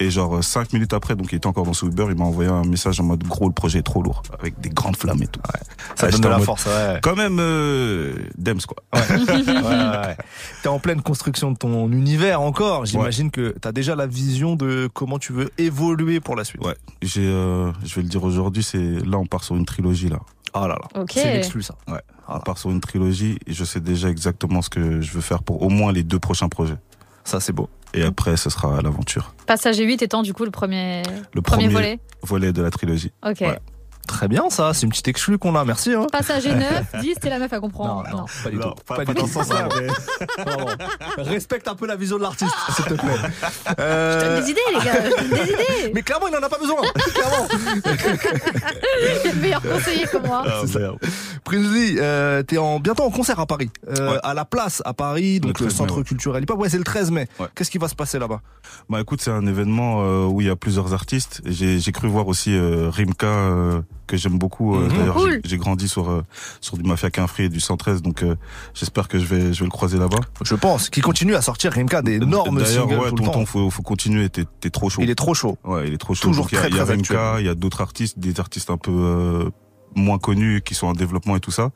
Et genre cinq minutes après, donc il était encore dans son Uber, il m'a envoyé un message en mode gros, le projet est trop lourd, avec des grandes flammes et tout. Ouais. Ça donne de la force, ouais. Quand même, euh, Dems quoi. Ouais. ouais, ouais. T'es en pleine construction de ton univers encore. J'imagine que t'as déjà la vision de comment tu veux évoluer pour la suite. Ouais. J'ai, euh, je vais le dire aujourd'hui, c'est là on part sur une trilogie là. Oh là là. Okay. C'est l'exclu ça. Ouais. On part sur une trilogie et je sais déjà exactement ce que je veux faire pour au moins les deux prochains projets. Ça c'est beau. Et après, ce sera l'aventure. Passager 8 étant du coup le premier, le premier, volet. volet de la trilogie. Ok. Ouais. Très bien ça, c'est une petite exclue qu'on a, merci. Hein. Passager 9, 10, t'es la meuf à comprendre. Non, non, pas du Non, tout. pas- Pas, pas du tout. Pardon. Respecte un peu la vision de l'artiste, s'il te plaît. Je Euh, donne des idées, les gars, je donne des idées. Mais clairement, il n'en a pas besoin. clairement. Quel meilleur conseiller que moi. Ah. Prinsley, euh, t'es en, bientôt en concert à Paris, euh, Ouais. à la place à Paris, donc Le le, 13 mai, centre ouais. culturel hip-hop. Ouais, c'est le 13 mai. Ouais. Qu'est-ce qui va se passer là-bas? Bah écoute, c'est un événement euh, où il y a plusieurs artistes. J'ai j'ai cru voir aussi euh, Rimka euh, que j'aime beaucoup. euh, Mhm. D'ailleurs, Cool. j'ai- grandi sur euh, sur du Mafia Quinfree et du 113, donc euh, j'espère que je vais je vais le croiser là-bas. Je pense qu'il continue à sortir Rimka d'énormes D'ailleurs, singles ouais, tout le temps. faut faut continuer. T'es t'es trop chaud. Il est trop chaud. Ouais, il est trop chaud. Toujours Donc, il y a- très, il y a, très Rimka, il y a d'autres artistes, des artistes un peu euh, moins connus qui sont en développement et tout ça.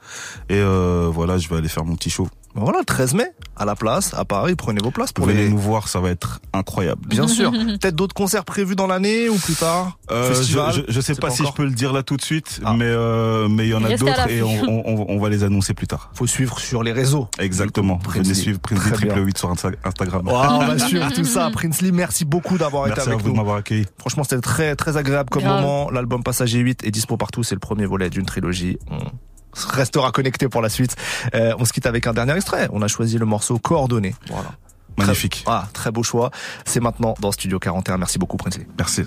Et euh, voilà, je vais aller faire mon petit show. Ben Voilà, le 13 mai, à la place, à Paris, prenez vos places pour Venez les... nous voir, ça va être incroyable. Bien sûr. Peut-être d'autres concerts prévus dans l'année ou plus tard Euh, je, Festival je, je sais pas pas si je peux le dire là tout de suite, Ah. mais euh, mais il y en a d'autres et on, on, on va les annoncer plus tard. Faut suivre sur les réseaux. Exactement. Prince Venez Lee. suivre Prince Très triple bien. 8 sur Insta- Instagram. Wow, on va suivre tout ça. Princely, merci beaucoup d'avoir été Merci à avec vous de nous. m'avoir accueilli. Franchement, c'était très très agréable comme Grave. moment. L'album Passager 8 est dispo partout. C'est le premier volet d'une trilogie. On restera connecté pour la suite. Euh, on se quitte avec un dernier extrait. On a choisi le morceau Coordonnées. Voilà. Magnifique. Ah, très beau choix. C'est maintenant dans Studio 41. Merci beaucoup, Princely. Merci.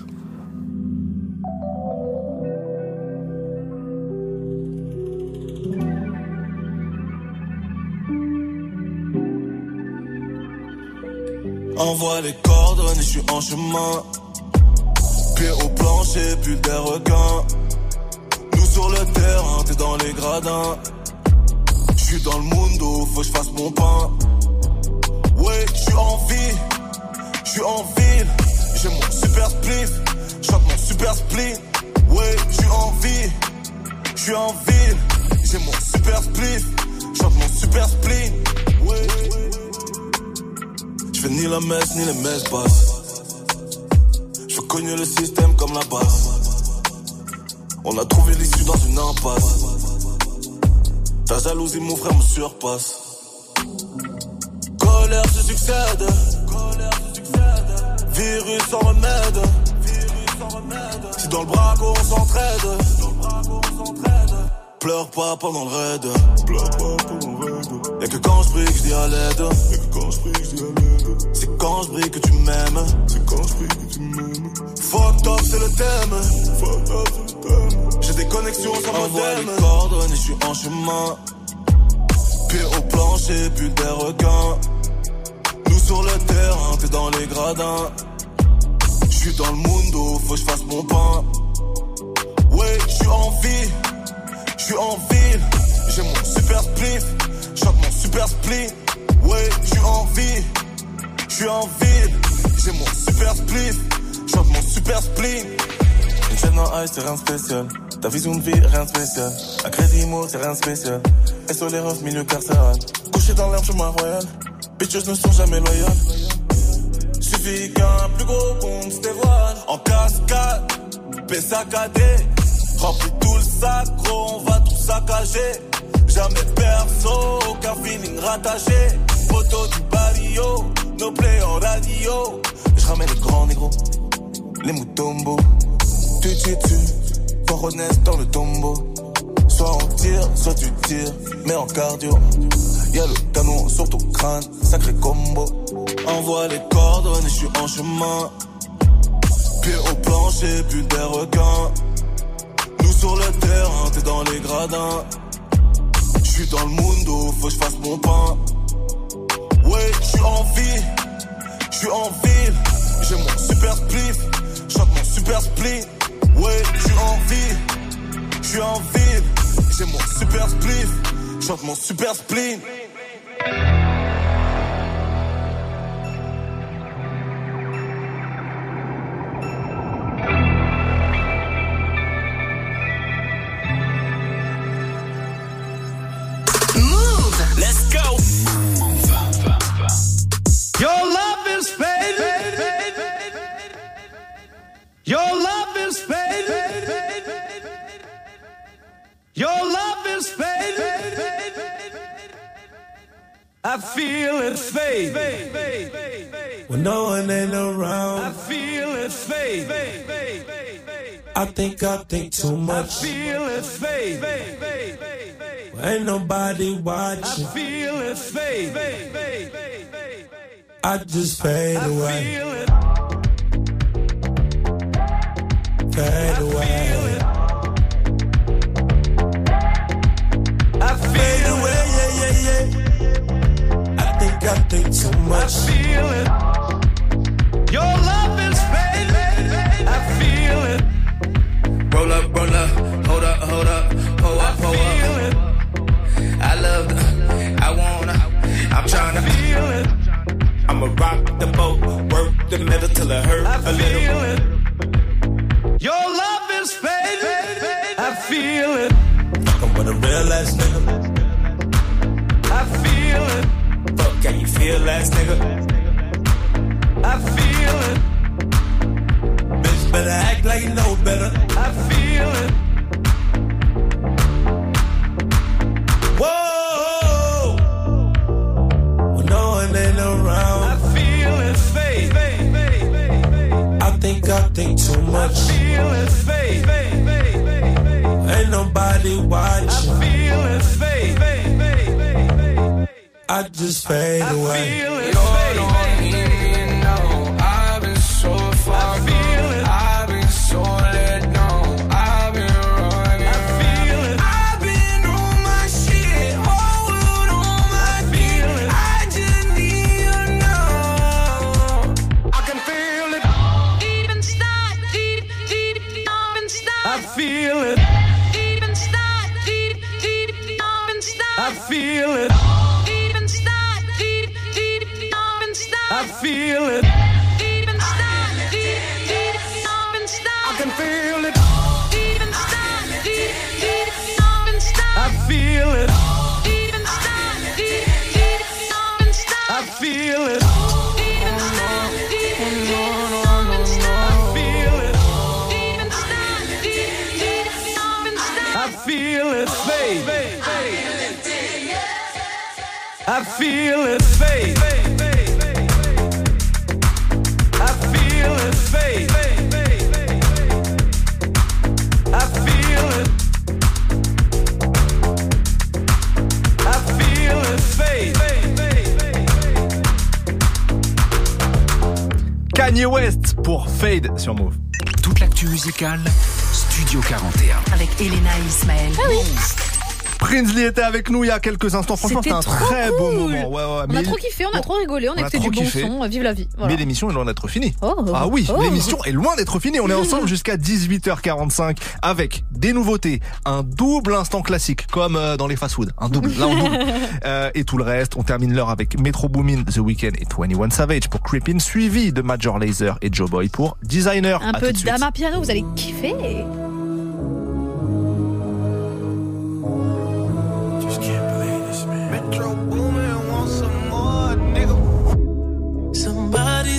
Envoie les coordonnées, je suis en chemin. Pied au plancher, pull des requins. Sur le terrain, t'es dans les gradins. Je suis dans le mundo, faut que je fasse mon pain. Ouais, je suis en vie, je suis en ville. J'ai mon super spliff, chante mon super split. Ouais, je suis en vie, je suis en ville. J'ai mon super spliff, chante mon super split. Ouais. Je fais ni la messe ni les messes basses. Je connais le système comme la base. On a trouvé l'issue dans une impasse. Ta jalousie, mon frère, me surpasse. Colère se succède. Virus sans remède. Si dans le braco on s'entraide. Pleure pas pendant le raid. Pleure pas pendant le raid. Y'a que quand je prie que je dis à l'aide. Y'a que quand je prie que je dis à l'aide. C'est quand je brille que tu m'aimes. C'est quand je prie que tu m'aimes. Fucked up, c'est le thème. Fucked up, c'est le thème. J'ai des connexions sans modem. les coordonnées, je suis en chemin. Pied au plancher, pull des requins. Nous sur le terrain, t'es dans les gradins. Je suis dans le mundo, faut que je fasse mon pain. Ouais, je suis en vie, suis en ville. J'ai mon super spliff, chante mon super split. Ouais, suis en vie, je suis en ville. J'ai mon super spliff, chante mon super split. Une chaîne en ice, c'est rien de spécial. Ta vision de vie, rien de spécial. Un crédit c'est rien de spécial. Et sur les refs, milieu carcéral. Couché dans l'herbe, chemin royal. Bitches ne sont jamais loyales. Suffit qu'un plus gros compte se dévoile. En cascade, paix. Remplis tout le sac, on va tout saccager. Jamais perso, aucun feeling rattaché. Photo du barrio, no play en radio. Je ramène les grands négros, les moutombo. Tu tue. Faut renaître dans le tombeau. Soit on tire, soit tu tires, mais en cardio. Y'a le canon sur ton crâne, sacré combo. Envoie les coordonnées, je suis en chemin. Pied au plancher, plus des requins. Sur le terrain, t'es dans les gradins. Je suis dans le mundo, faut que je fasse mon pain. Ouais, je suis en vie, je suis en ville. J'ai mon super spliff, chante mon super split. Ouais, je suis en vie, je suis en ville. J'ai mon super spliff, chante mon super spleen. Fade. When no one ain't around, I feel it fade. I think I think too much. I feel it fade. Ain't nobody watching. I feel it fade. I just fade I away, feel it. fade away. I Fade feel it. away, yeah, yeah, yeah. I think I think too I much. feel it. Your love is fading. I feel it. Roll up, roll up, hold up, hold up, pull I up, pull feel up. it. I love the, I wanna, I'm tryna. Feel it. I'ma rock the boat, work the middle till it hurt I a little. feel it. Your love is fading. I feel it. I'm with a real ass nigga. I feel it. Can you feel ass nigga? I feel it. Bitch, better act like you know better. I feel it. Whoa! When no one ain't I feel it. I think I think too much. I feel it fade. Ain't nobody watching. I feel it fade. I just fade I away. feel it fade. I feel it fade. I feel it fade. I feel it. I feel it fade. Kanye West pour Fade sur Move. Toute l'actu musicale, Studio 41. Avec Elena et Ismaël. Prinsley était avec nous il y a quelques instants. Franchement, c'était un très beau moment. Ouais, ouais, On mais a il- trop kiffé, on a trop rigolé, on on a a écouté du bon kiffé. son. Vive la vie. Voilà. Mais l'émission est loin d'être finie. Oh. Ah oui, Oh. l'émission est loin d'être finie. On est ensemble jusqu'à 18h45 avec des nouveautés, un double instant classique comme euh, dans les fast-food, un double, là on double. Euh, et tout le reste, on termine l'heure avec Metro Boomin, The Weeknd et 21 Savage pour Creepin, suivi de Major Lazer et Joe Boy pour Designer. Un À peu d'ama piano, vous allez kiffer.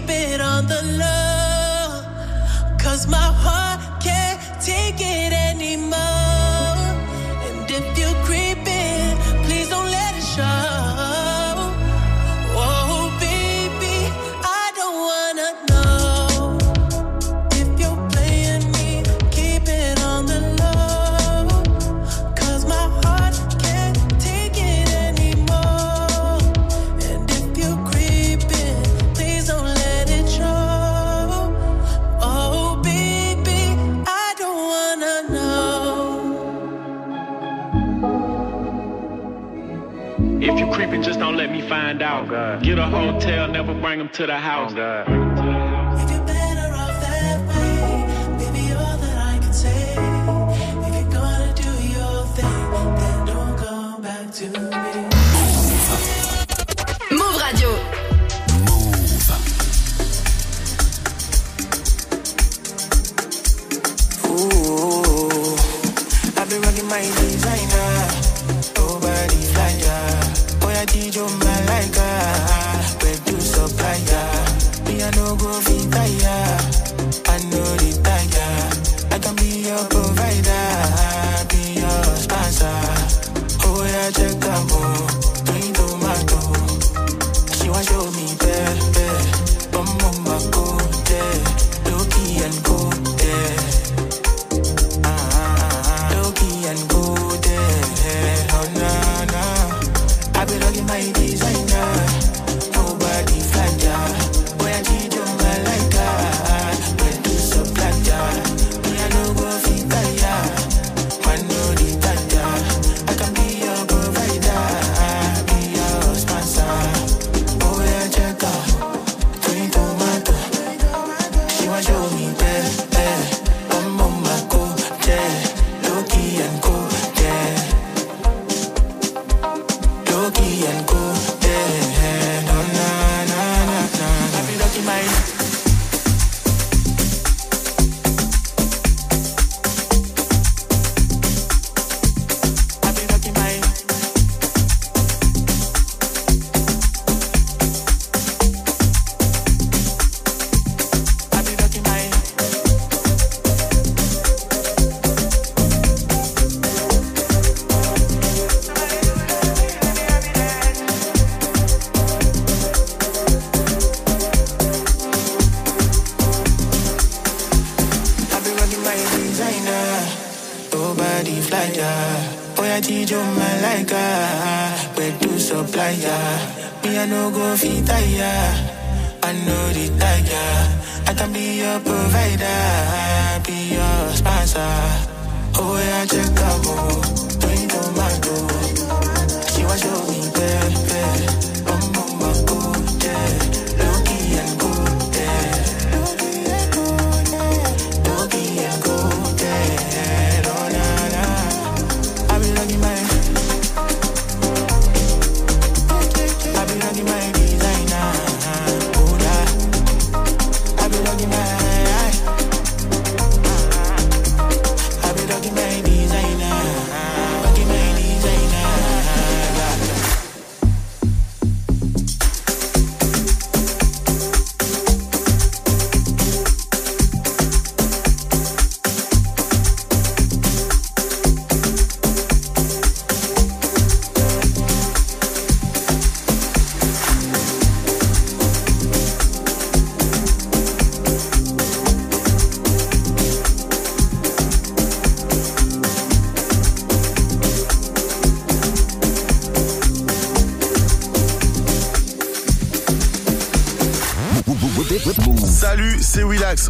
keep it on the low. Cause my heart can't take it anymore. Get a hotel, never bring them to the house. Oh,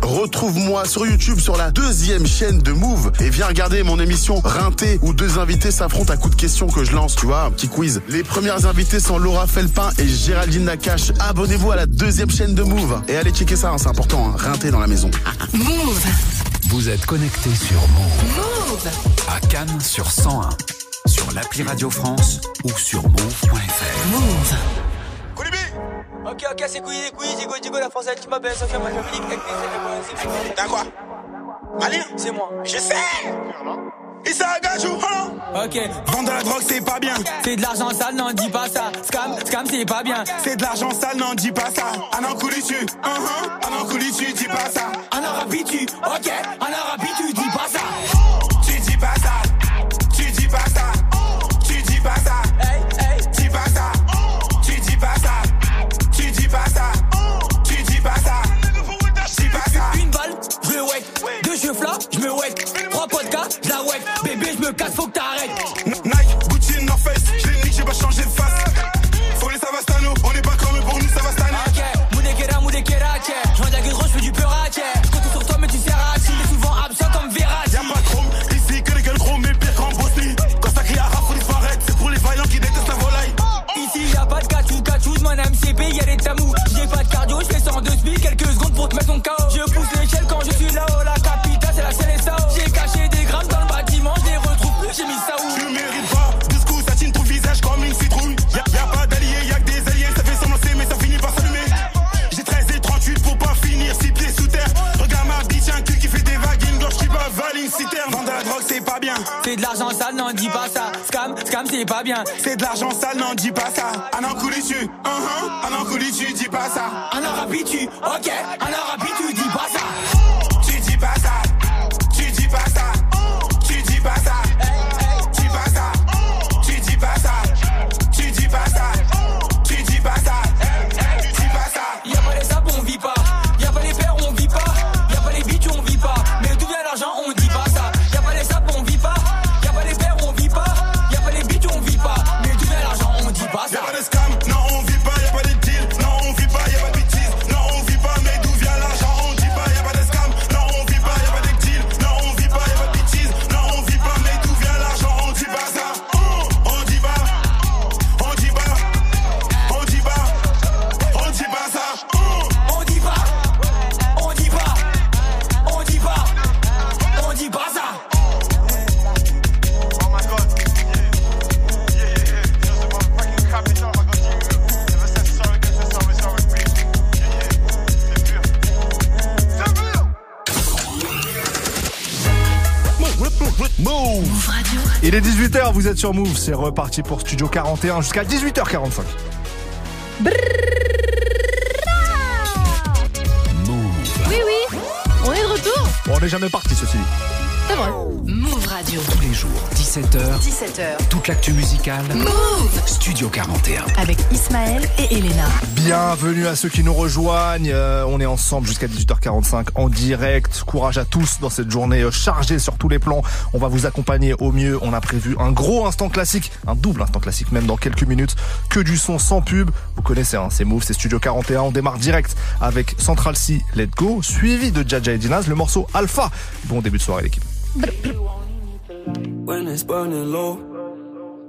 Retrouve-moi sur YouTube sur la deuxième chaîne de Move et viens regarder mon émission Rinté où deux invités s'affrontent à coups de questions que je lance, tu vois, un petit quiz. Les premières invitées sont Laura Felpin et Géraldine Nakache. Abonnez-vous à la deuxième chaîne de Move et allez checker ça, hein, c'est important, hein. Rinté dans la maison. Move. Vous êtes connecté sur Move. Move. À Cannes sur 101. Sur l'appli Radio France ou sur move.fr. Move. Les couilles, Digo, Digo, la française, tu m'appelles, Sophia, moi, Dominique, avec les T'as quoi Malien C'est moi. Je sais Issa Gajou, hein Ok. Vendre de la drogue, c'est pas bien. C'est de l'argent sale, n'en dis pas ça. Scam, scam, c'est pas bien. C'est de l'argent sale, n'en dis pas ça. Un an couli tu, uh -huh. un an couli tu, dis pas ça. Un an rapide, tu, ok. C'est de l'argent sale, n'en dis pas ça. Êtes sur Move, c'est reparti pour Studio 41 jusqu'à 18h45. Oui, oui. On est de retour. Bon, on n'est jamais parti ceci dit. C'est vrai. Radio. Tous les jours, 17h. 17h. Toute l'actu musicale. Move. Studio 41. Avec Ismaël et Elena. Bienvenue à ceux qui nous rejoignent. Euh, on est ensemble jusqu'à 18h45 en direct. Courage à tous dans cette journée euh, chargée sur tous les plans. On va vous accompagner au mieux. On a prévu un gros instant classique, un double instant classique même dans quelques minutes. Que du son sans pub. Vous connaissez, hein, c'est Move, c'est Studio 41. On démarre direct avec Central C, Let Go, suivi de Jaja et Dinaz, le morceau Alpha. Bon début de soirée l'équipe. Burning low.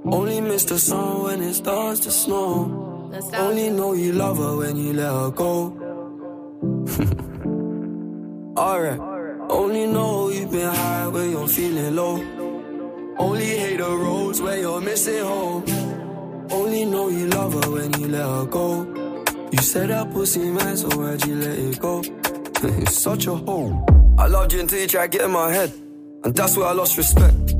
Only miss the sun when it starts to snow. Only know you love her when you let her go. Alright. Only know you've been high when you're feeling low. Only hate the roads where you're missing home. Only know you love her when you let her go. You said that pussy man, so why'd you let it go? it's such a hole. I loved you until you tried getting my head. And that's where I lost respect.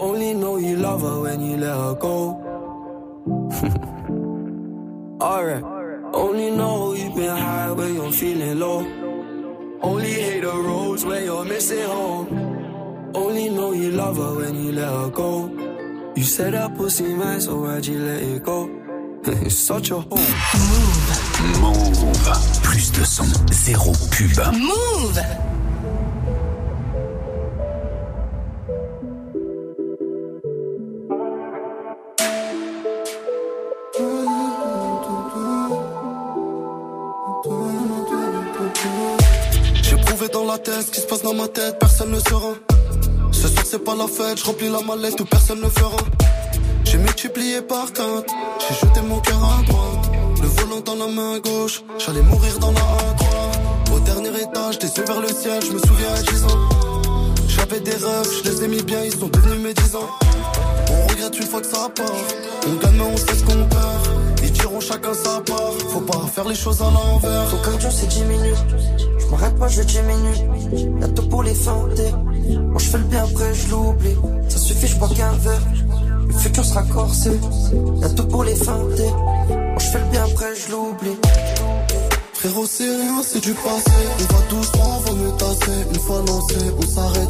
Only know you love her when you let her go. Alright. Only know you've been high when you're feeling low. Only hate the roads where you're missing home. Only know you love her when you let her go. You said that pussy man, so why'd you let it go? it's such a hole. Move. Plus de son, zéro pub. Move ce qui se passe dans ma tête, personne ne saura. Ce soir c'est pas la fête, je remplis la mallette où personne ne fera. J'ai multiplié par quatre, j'ai jeté mon cœur à droite. Le volant dans la main gauche, j'allais mourir dans la A3. Au dernier étage, des yeux vers le ciel, je me souviens à 10 ans. J'avais des rêves, je les ai mis bien, ils sont devenus mes 10 ans. On regrette une fois que ça part. On gagne mais on sait ce qu'on perd. Ils diront chacun sa part. Faut pas faire les choses à l'envers. Ton cardio c'est 10 minutes. M'arrête pas, je diminue. Y'a tout pour les. Moi je fais le bien après, je l'oublie. Ça suffit, je bois qu'un verre. Le futur sera corsé. Y'a tout pour les feinter. Moi je fais le bien après, je l'oublie. Frérot, c'est rien, c'est du passé. On va droit, vaut mieux tasser. Une fois lancé, on s'arrête.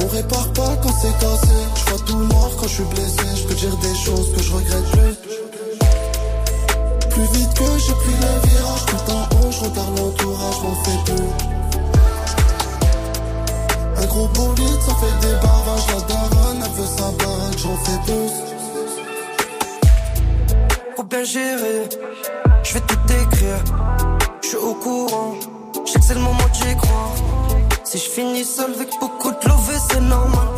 On répare pas quand c'est cassé. Je vois tout noir quand je suis blessé. Je peux dire des choses que je regrette plus. Plus vite que j'ai pris le virage, tout en haut, je regarde l'entourage, m'en fais plus. Un gros bolide, ça fait des barrages. La daronne, elle veut sa baraque, j'en fais plus. Faut bien gérer. Je vais tout écrire. Je suis au courant. Je sais que c'est le moment d'y croire. Si je finis seul avec beaucoup de love, c'est normal.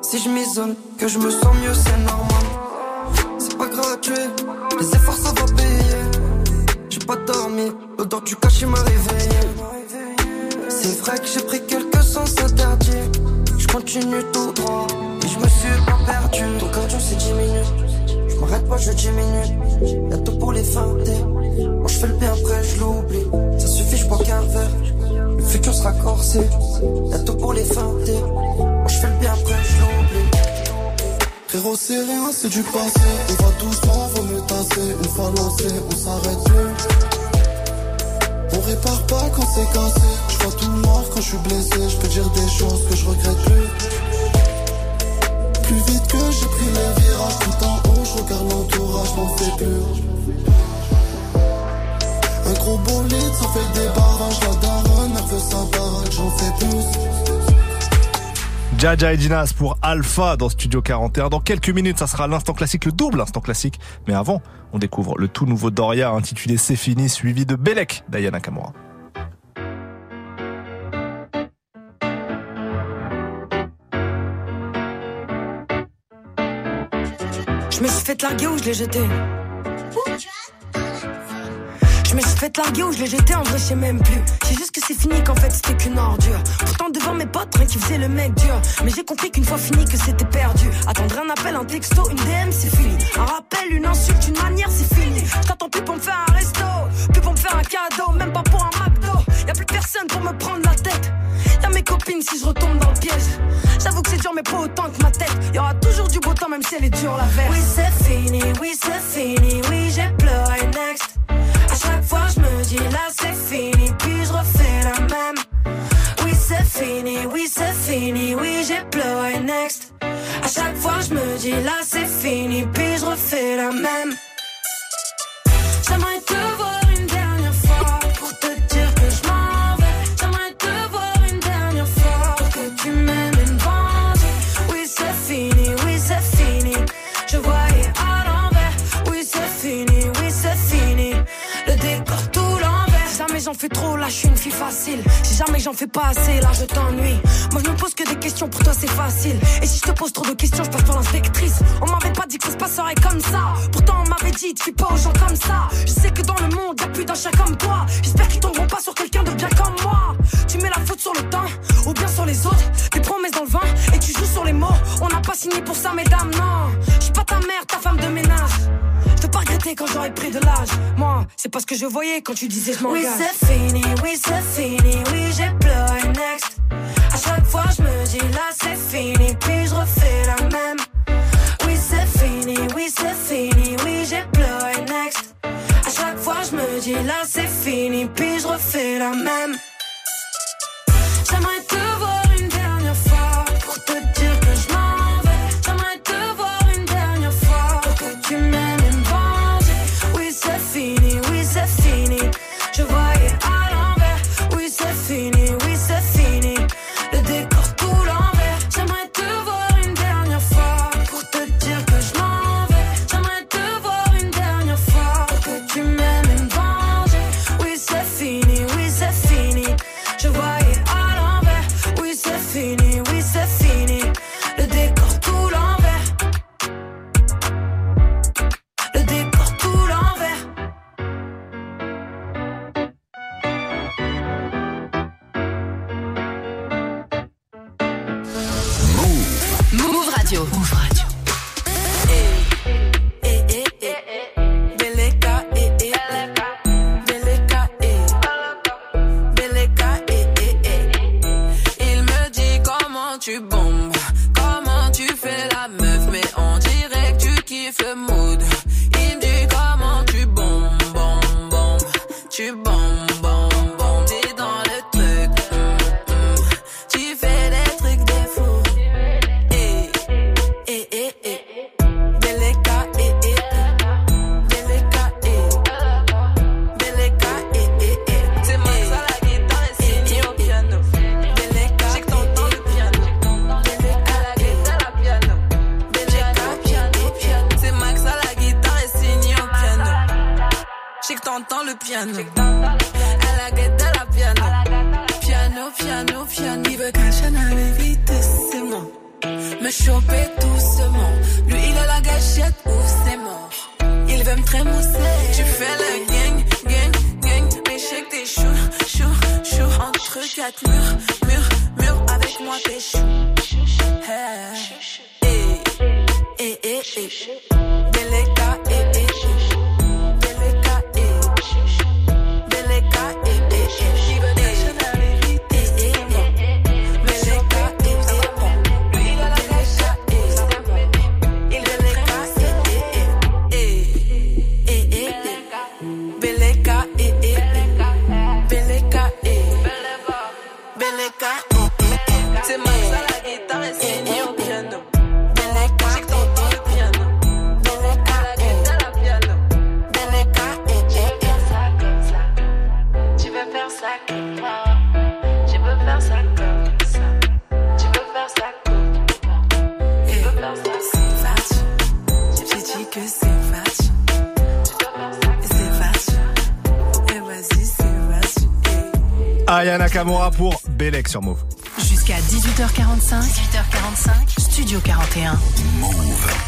Si je m'isole, que je me sens mieux, c'est normal. Les efforts, ça va payer. J'ai pas dormi. L'odeur du cachet m'a réveillé. C'est vrai que j'ai pris quelques sens interdits. Je continue tout droit. Et je me suis pas perdu. Ton cardio, c'est 10 minutes. Je m'arrête pas, je diminue. Y'a tout pour les feinter. Moi je fais le bien après, je l'oublie. Ça suffit, je bois qu'un verre. Le futur sera corsé. Y'a tout pour les feinter. C'est du passé. On va doucement, vaut mieux tasser. Une fois lancé, on s'arrête plus. On répare pas quand c'est cassé. Je vois tout noir quand je suis blessé. Je peux dire des choses que je regrette plus. Plus vite que j'ai pris les virages, tout en haut, je regarde l'entourage, m'en fais plus. Un gros bolide, ça fait des barrages. La daronne, veut sa baraque, j'en fais plus. Jaja et Dinas pour Alpha dans Studio 41. Dans quelques minutes, ça sera l'instant classique, le double instant classique. Mais avant, on découvre le tout nouveau Doria intitulé C'est fini, suivi de Belek d'Ayana Kamura. Je me suis fait larguer ou je l'ai jeté? Suis fait larguer ou je l'ai jeté, en vrai, je sais même plus. J'ai juste que c'est fini, qu'en fait, c'était qu'une ordure. Pourtant, devant mes potes, rien qui faisait le mec dur. Mais j'ai compris qu'une fois fini, que c'était perdu. Attendre un appel, un texto, une DM, c'est fini. Un rappel, une insulte, une manière, c'est fini. Je t'attends plus pour me faire un resto, plus pour me faire un cadeau, même pas pour un McDo. Y a plus personne pour me prendre la tête. Y'a mes copines si je retombe dans le piège. J'avoue que c'est dur, mais pas autant que ma tête. Y aura toujours du beau temps, même si elle est dure la verse. Oui, c'est fini, oui, c'est fini, oui, j'ai pleuré next. Chaque fois, je me dis là, c'est fini, puis je refais la même. Oui, c'est fini, oui, c'est fini, oui, j'ai pleuré next. À chaque fois, je me dis là, c'est fini, puis je refais la même. J'aimerais te voir fais trop, là je suis une fille facile. Si jamais j'en fais pas assez, là je t'ennuie. Moi je me pose que des questions, pour toi c'est facile. Et si je te pose trop de questions, je passe pour l'inspectrice. On m'avait pas dit que ça se passerait comme ça. Pourtant on m'avait dit, tu fais pas aux gens comme ça. Je sais que dans le monde, y'a plus d'un chat comme toi. J'espère qu'ils tomberont pas sur quelqu'un de bien comme moi. Tu mets la faute sur le temps, ou bien sur les autres. Des promesses dans le vin, et tu joues sur les mots. On n'a pas signé pour ça, mesdames, non. Je suis pas ta mère, ta femme de ménage. Je peux pas regretter quand j'aurais pris de l'âge. Moi, c'est pas ce que je voyais quand tu disais je Oui, m'engage. c'est fini, oui, c'est fini, oui, j'ai pleuré next. À chaque fois, je me dis là, c'est fini, puis je refais la même. Oui, c'est fini, oui, c'est fini, oui, j'ai pleuré next. À chaque fois, je me dis là, c'est fini, puis je refais la même. Sur Move. Jusqu'à 18h45, 18h45, Studio 41.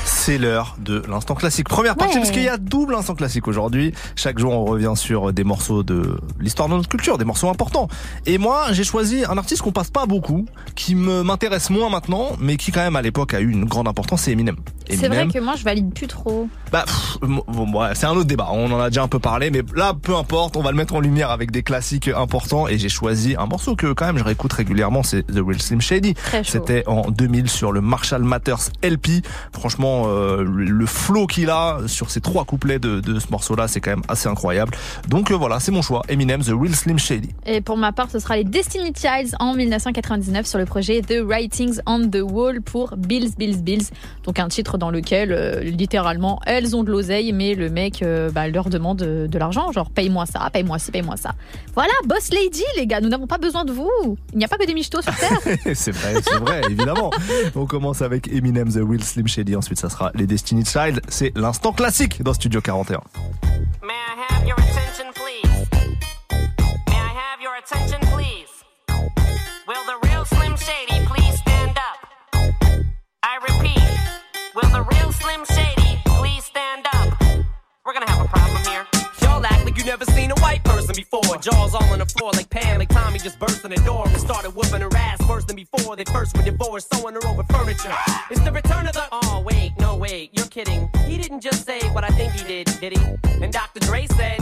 C'est l'heure de l'instant classique. Première partie, Ouais. parce qu'il y a double instant classique aujourd'hui. Chaque jour, on revient sur des morceaux de l'histoire de notre culture, des morceaux importants. Et moi, j'ai choisi un artiste qu'on passe pas beaucoup, qui me m'intéresse moins maintenant, mais qui quand même à l'époque a eu une grande importance, c'est Eminem. C'est vrai que moi, je valide plus trop. bah, pff, bon, ouais, c'est un autre débat. On en a déjà un peu parlé, mais là, peu importe. On va le mettre en lumière avec des classiques importants. Et j'ai choisi un morceau que quand même je réécoute régulièrement. C'est The Real Slim Shady. C'était en 2000 sur le Marshall Matters LP. Franchement, euh, le le flow qu'il a sur ces trois couplets de, de ce morceau-là, c'est quand même assez incroyable. Donc euh, voilà, c'est mon choix. Eminem, The Real Slim Shady. Et pour ma part, ce sera les Destiny Childs en 1999 sur le projet The Writings on the Wall pour Bills, Bills, Bills. Donc un titre dans lequel, euh, littéralement, elles ont de l'oseille, mais le mec euh, bah, leur demande de, de l'argent. Genre, paye-moi ça, paye-moi ci, paye-moi ça. Voilà, Boss Lady, les gars, nous n'avons pas besoin de vous. Il n'y a pas que des michetots sur Terre. c'est vrai, c'est vrai, évidemment. On commence avec Eminem, The Real Slim Shady. Ensuite, ça sera les Destiny Child. C'est l'instant classique dans Studio 41. May I have your attention, please? May I have your attention, please? Will the We're gonna have a problem here. Y'all act like you never seen a white person before. Jaws all on the floor like Pam, like Tommy just burst in the door and started whooping her ass worse than before. They first were divorced, sewing her over furniture. It's the return of the. Oh, wait, no, wait, you're kidding. He didn't just say what I think he did, did he? And Dr. Dre said,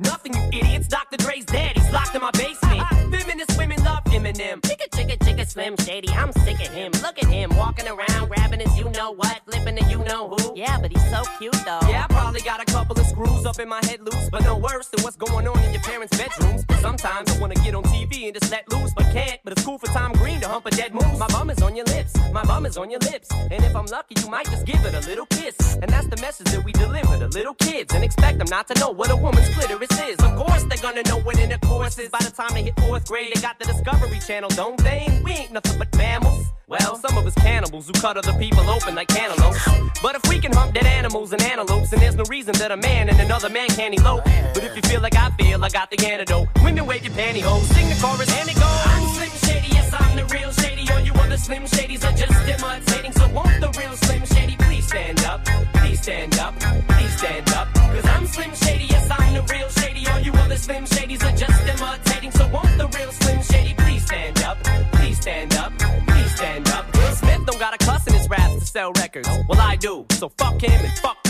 Nothing, you idiots. Dr. Dre's dead. He's locked in my basement. Feminist women love Eminem. Chicka, chicka, chicka, Slim Shady, I'm sick of him. Look at him walking around, grabbing his you know what, flipping the you know who. Yeah, but he's so cute though. Yeah, probably got a couple of screws up in my head loose, but no worse than what's going on in your parents' bedrooms. Sometimes I wanna get on TV and just let loose, but can't. But it's cool for Tom Green to hump a dead moose. My bum is on your lips, my bum is on your lips, and if I'm lucky, you might just give it a little kiss. And that's the message that we deliver to little kids, and expect them not to know what a woman's clitoris is. Of course, they're gonna know what intercourse is. By the time they hit fourth grade, they got the Discovery Channel, don't they? We ain't nothing but mammals. Well, some of us cannibals who cut other people open like cantaloupes. But if we can hump dead animals and antelopes, then there's no reason that a man and another man can't elope. But if you feel like I feel, I got the antidote. Women wave your pantyhose, sing the chorus, and it goes. I'm Slim Shady, yes, I'm the real Shady. All you other Slim Shadys are just imitating. So won't the real Slim Shady please stand up? Please stand up, please stand up. Cause I'm Slim Shady, yes, I'm the real Shady. All you other Slim Shadys are just imitating. So won't the real Slim Shady please stand up? Please stand up, please stand up. Will Smith don't got a cuss in his raps to sell records. Well, I do. So fuck him and fuck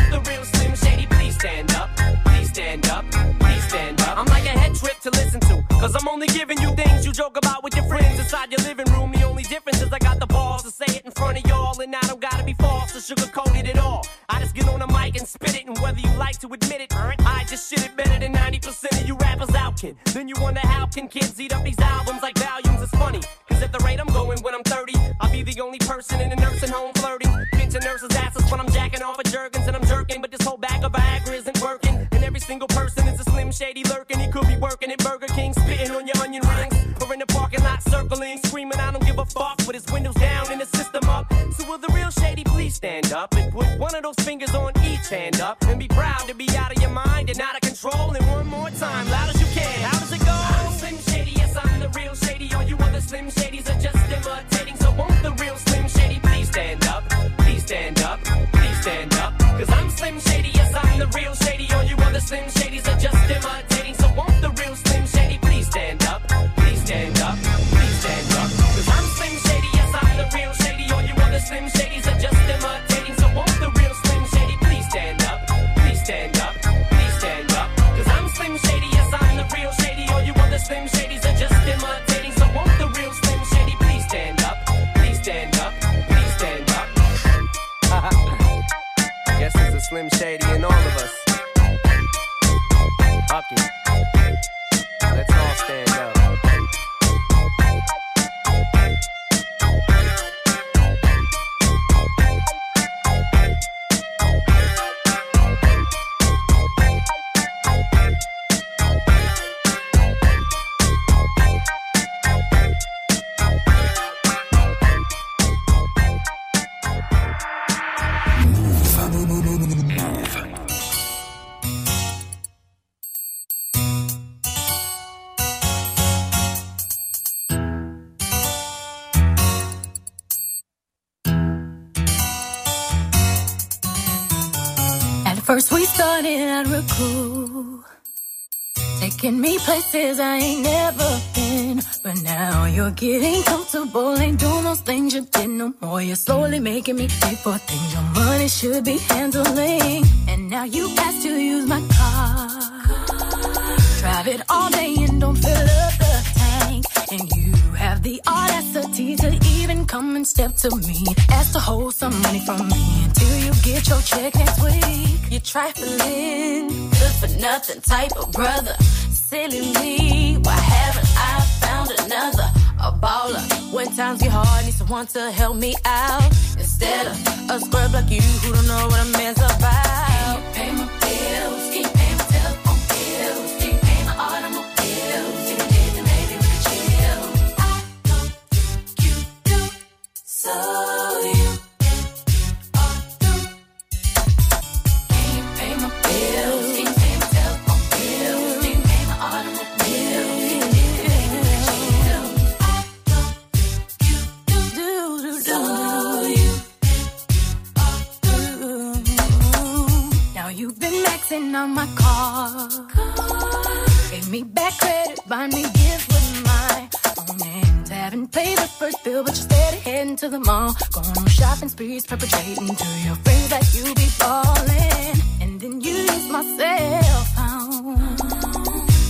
to listen to. Cause I'm only giving you things you joke about with your friends inside your living room. The only difference is I got the balls to say it in front of y'all. And I don't gotta be false or sugarcoated at all. I just get on the mic and spit it. And whether you like to admit it, I just shit it better than 90% of you rappers out, kid. Then you wonder how can kids eat up these albums like volumes? It's funny. Cause at the rate I'm going when I'm 30, I'll be the only person in a nursing home flirting. Pinching nurses' asses when I'm jacking off of Jergens and I'm jerking. But this whole bag of Viagra isn't working. And every single person is a slim shady lurking. He could be working King, spitting on your onion rings. Or in the parking lot circling, screaming, I don't give a fuck. With his windows down and his system up. So will the real shady please stand up and put one of those fingers on each hand up and be proud to be out of your mind and out of control. And one more time, loud Fuck Taking me places I ain't never been. But now you're getting comfortable. Ain't doing those things you did no more. You're slowly making me pay for things your money should be handling. And now you ask to use my car. Drive it all day and don't fill up the tank. And you have the audacity to come and step to me. Ask to hold some money from me until you get your check next week. You're trifling, good for nothing type of brother. Silly me, why haven't I found another? A baller. When times get hard, need someone to help me out. Instead of a scrub like you who don't know what a man's about. Can you pay my can you pay my help on my car. Gave me back credit, buy me gifts with my. Haven't paid the first bill, but you're steady heading to the mall. Going on shopping sprees, perpetrating to your friends that you be falling. And then you use my cell phone.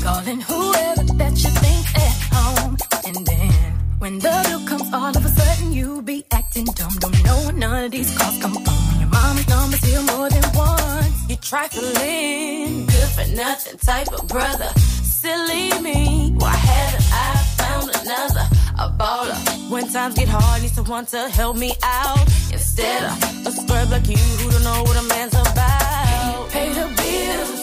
Calling whoever that you think at home. And then when the bill comes, all of a sudden you be acting dumb. Don't know where none of these calls come from. Your mama's number's here more than once. You trifling, good for nothing type of brother. Silly me, why haven't I found another? A baller. When times get hard, need someone to help me out. Instead of a scrub like you who don't know what a man's about. Pay the bills,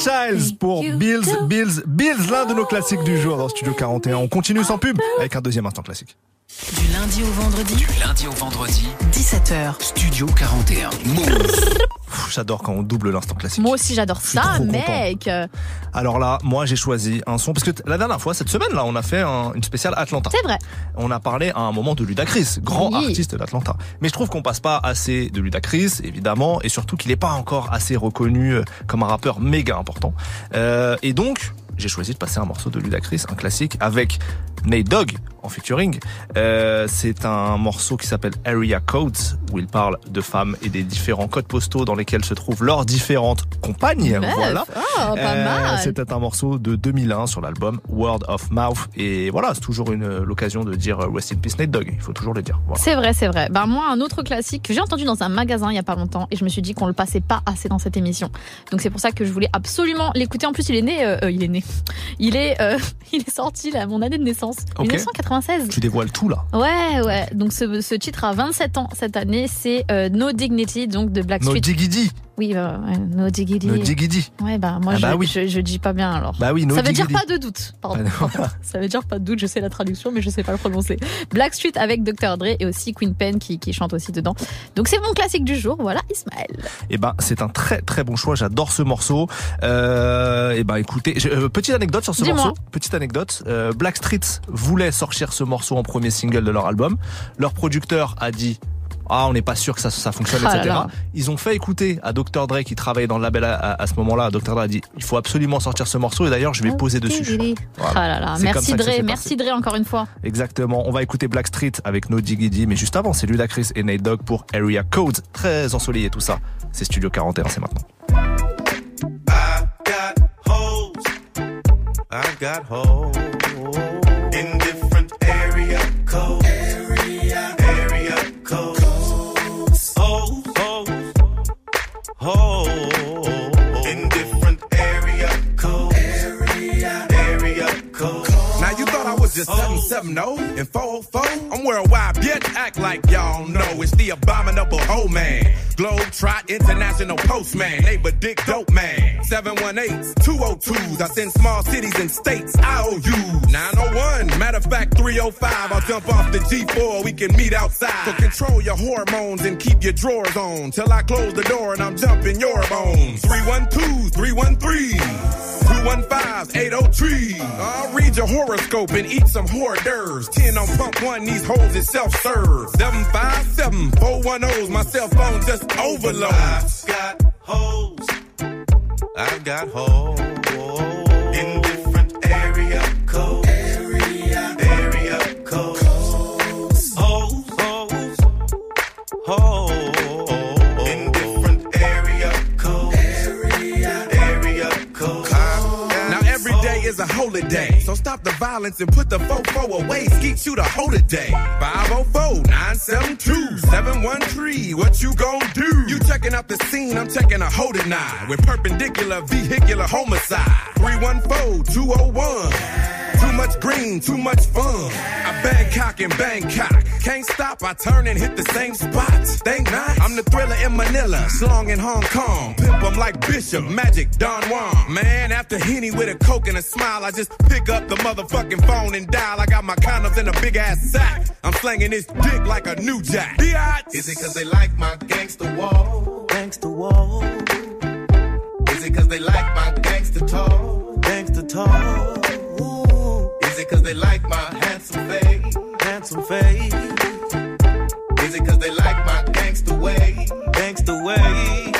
Childs pour Bills, Bills, Bills, l'un de nos classiques du jour dans Studio 41. On continue sans pub avec un deuxième instant classique. Du lundi au vendredi. Du lundi au vendredi, 17h. Studio 41. Move. J'adore quand on double l'instant classique. Moi aussi, j'adore ça, content. mec. Alors là, moi j'ai choisi un son parce que la dernière fois, cette semaine là, on a fait un- une spéciale Atlanta. C'est vrai. On a parlé à un moment de Ludacris, grand Oui. artiste d'Atlanta. Mais je trouve qu'on passe pas assez de Ludacris, évidemment, et surtout qu'il est pas encore assez reconnu euh, comme un rappeur méga important. Euh, et donc, j'ai choisi de passer un morceau de Ludacris, un classique, avec Nate Dogg en featuring. Euh, c'est un morceau qui s'appelle Area Codes, où il parle de femmes et des différents codes postaux dans lesquels se trouvent leurs différentes compagnes. Meuf. Voilà. Oh, Euh. C'était un morceau de 2001 sur l'album Word of Mouth. Et voilà, c'est toujours une l'occasion de dire euh, Rest in Peace Nate Dogg. Il faut toujours le dire. Voilà. C'est vrai, c'est vrai. Ben moi, un autre classique que j'ai entendu dans un magasin il y a pas longtemps et je me suis dit qu'on le passait pas assez dans cette émission. Donc c'est pour ça que je voulais absolument l'écouter. En plus, il est né, euh, euh, il est né, il est, euh, il est sorti là, mon année de naissance, Ok. 1996. Tu dévoiles tout là. Ouais, ouais. Donc ce, ce titre a 27 ans cette année. C'est euh, No Dignity, donc de No Blackstreet. Diggity. oui, ouais, No Diggity. No Diggity. Ouais, bah moi Ah je, bah oui. je, je dis pas bien alors. Bah oui, no Ça veut dire pas de doute. Pardon. Ah, non. Ça veut dire pas de doute. Je sais la traduction, mais je sais pas le prononcer. Blackstreet avec Dr Dre et aussi Queen Pen qui, qui chante aussi dedans. Donc c'est mon classique du jour. Voilà, Ismaël. Eh ben, c'est un très très bon choix. J'adore ce morceau. Euh, eh ben, écoutez, je- euh, petite anecdote sur ce morceau. Petite anecdote. Euh, Blackstreet voulait sortir ce morceau en premier single de leur album. Leur producteur a dit. Ah, on n'est pas sûr que ça, ça fonctionne, Ah etc. là. Ils ont fait écouter à Dr. Dre qui travaillait dans le label à, à- à ce moment-là. Dr. Dre a dit il faut absolument sortir ce morceau et d'ailleurs je vais poser dessus. Voilà. Ah là Merci Dre. Merci Dre encore une fois. Exactement. On va écouter Blackstreet avec No Diggity, mais juste avant, c'est Ludacris et Nate Dogg pour Area Codes. Très ensoleillé tout ça. C'est Studio 41, c'est maintenant. I got area. Area, area codes. Hoes, hoes, hoes in different area codes. Area, area codes. Now you thought I was just 770 and 404? I'm worldwide, bitch. Act like y'all know it's the abominable hoe man. Globe Trot International Postman. Neighbor Dick Dope Man. 718s, 202s. I send small cities and states IOUs. 901, matter of fact 305. I'll jump off the G4. We can meet outside. So control your hormones and keep your drawers on. Till I close the door and I'm jumping your bones. 312s, 313s. 215s, 803. I'll read your horoscope and eat some hors d'oeuvres. 10 on pump one, these hoes is self-serve. 757 410s, my cell phone just overloads. got hoes. I've got hoes in different area codes. Area, area codes. Hoes, hoes, hoes holiday, so stop the violence and put the fofo away. Skeet you the holiday. 504-972-713. What you gon' do? You checking out the scene, I'm checking a hold nine with perpendicular vehicular homicide. 314-201. Too much green, too much fun. I Bangkok and Bangkok. Can't stop, I turn and hit the same spot. Think not. I'm the thriller in Manila, slong in Hong Kong. Pimp 'em like Bishop, Magic, Don Juan. Man, after Henny with a coke and a smile, just pick up the motherfucking phone and dial. I got my condoms in a big ass sack. I'm slanging this dick like a new jack. Biatch. Is it cause they like my gangster wall? Gangster wall. Is it cause they like my gangster talk? Gangster talk. Is it cause they like my handsome face? Handsome face. Is it cause they like my gangster way? Gangster way.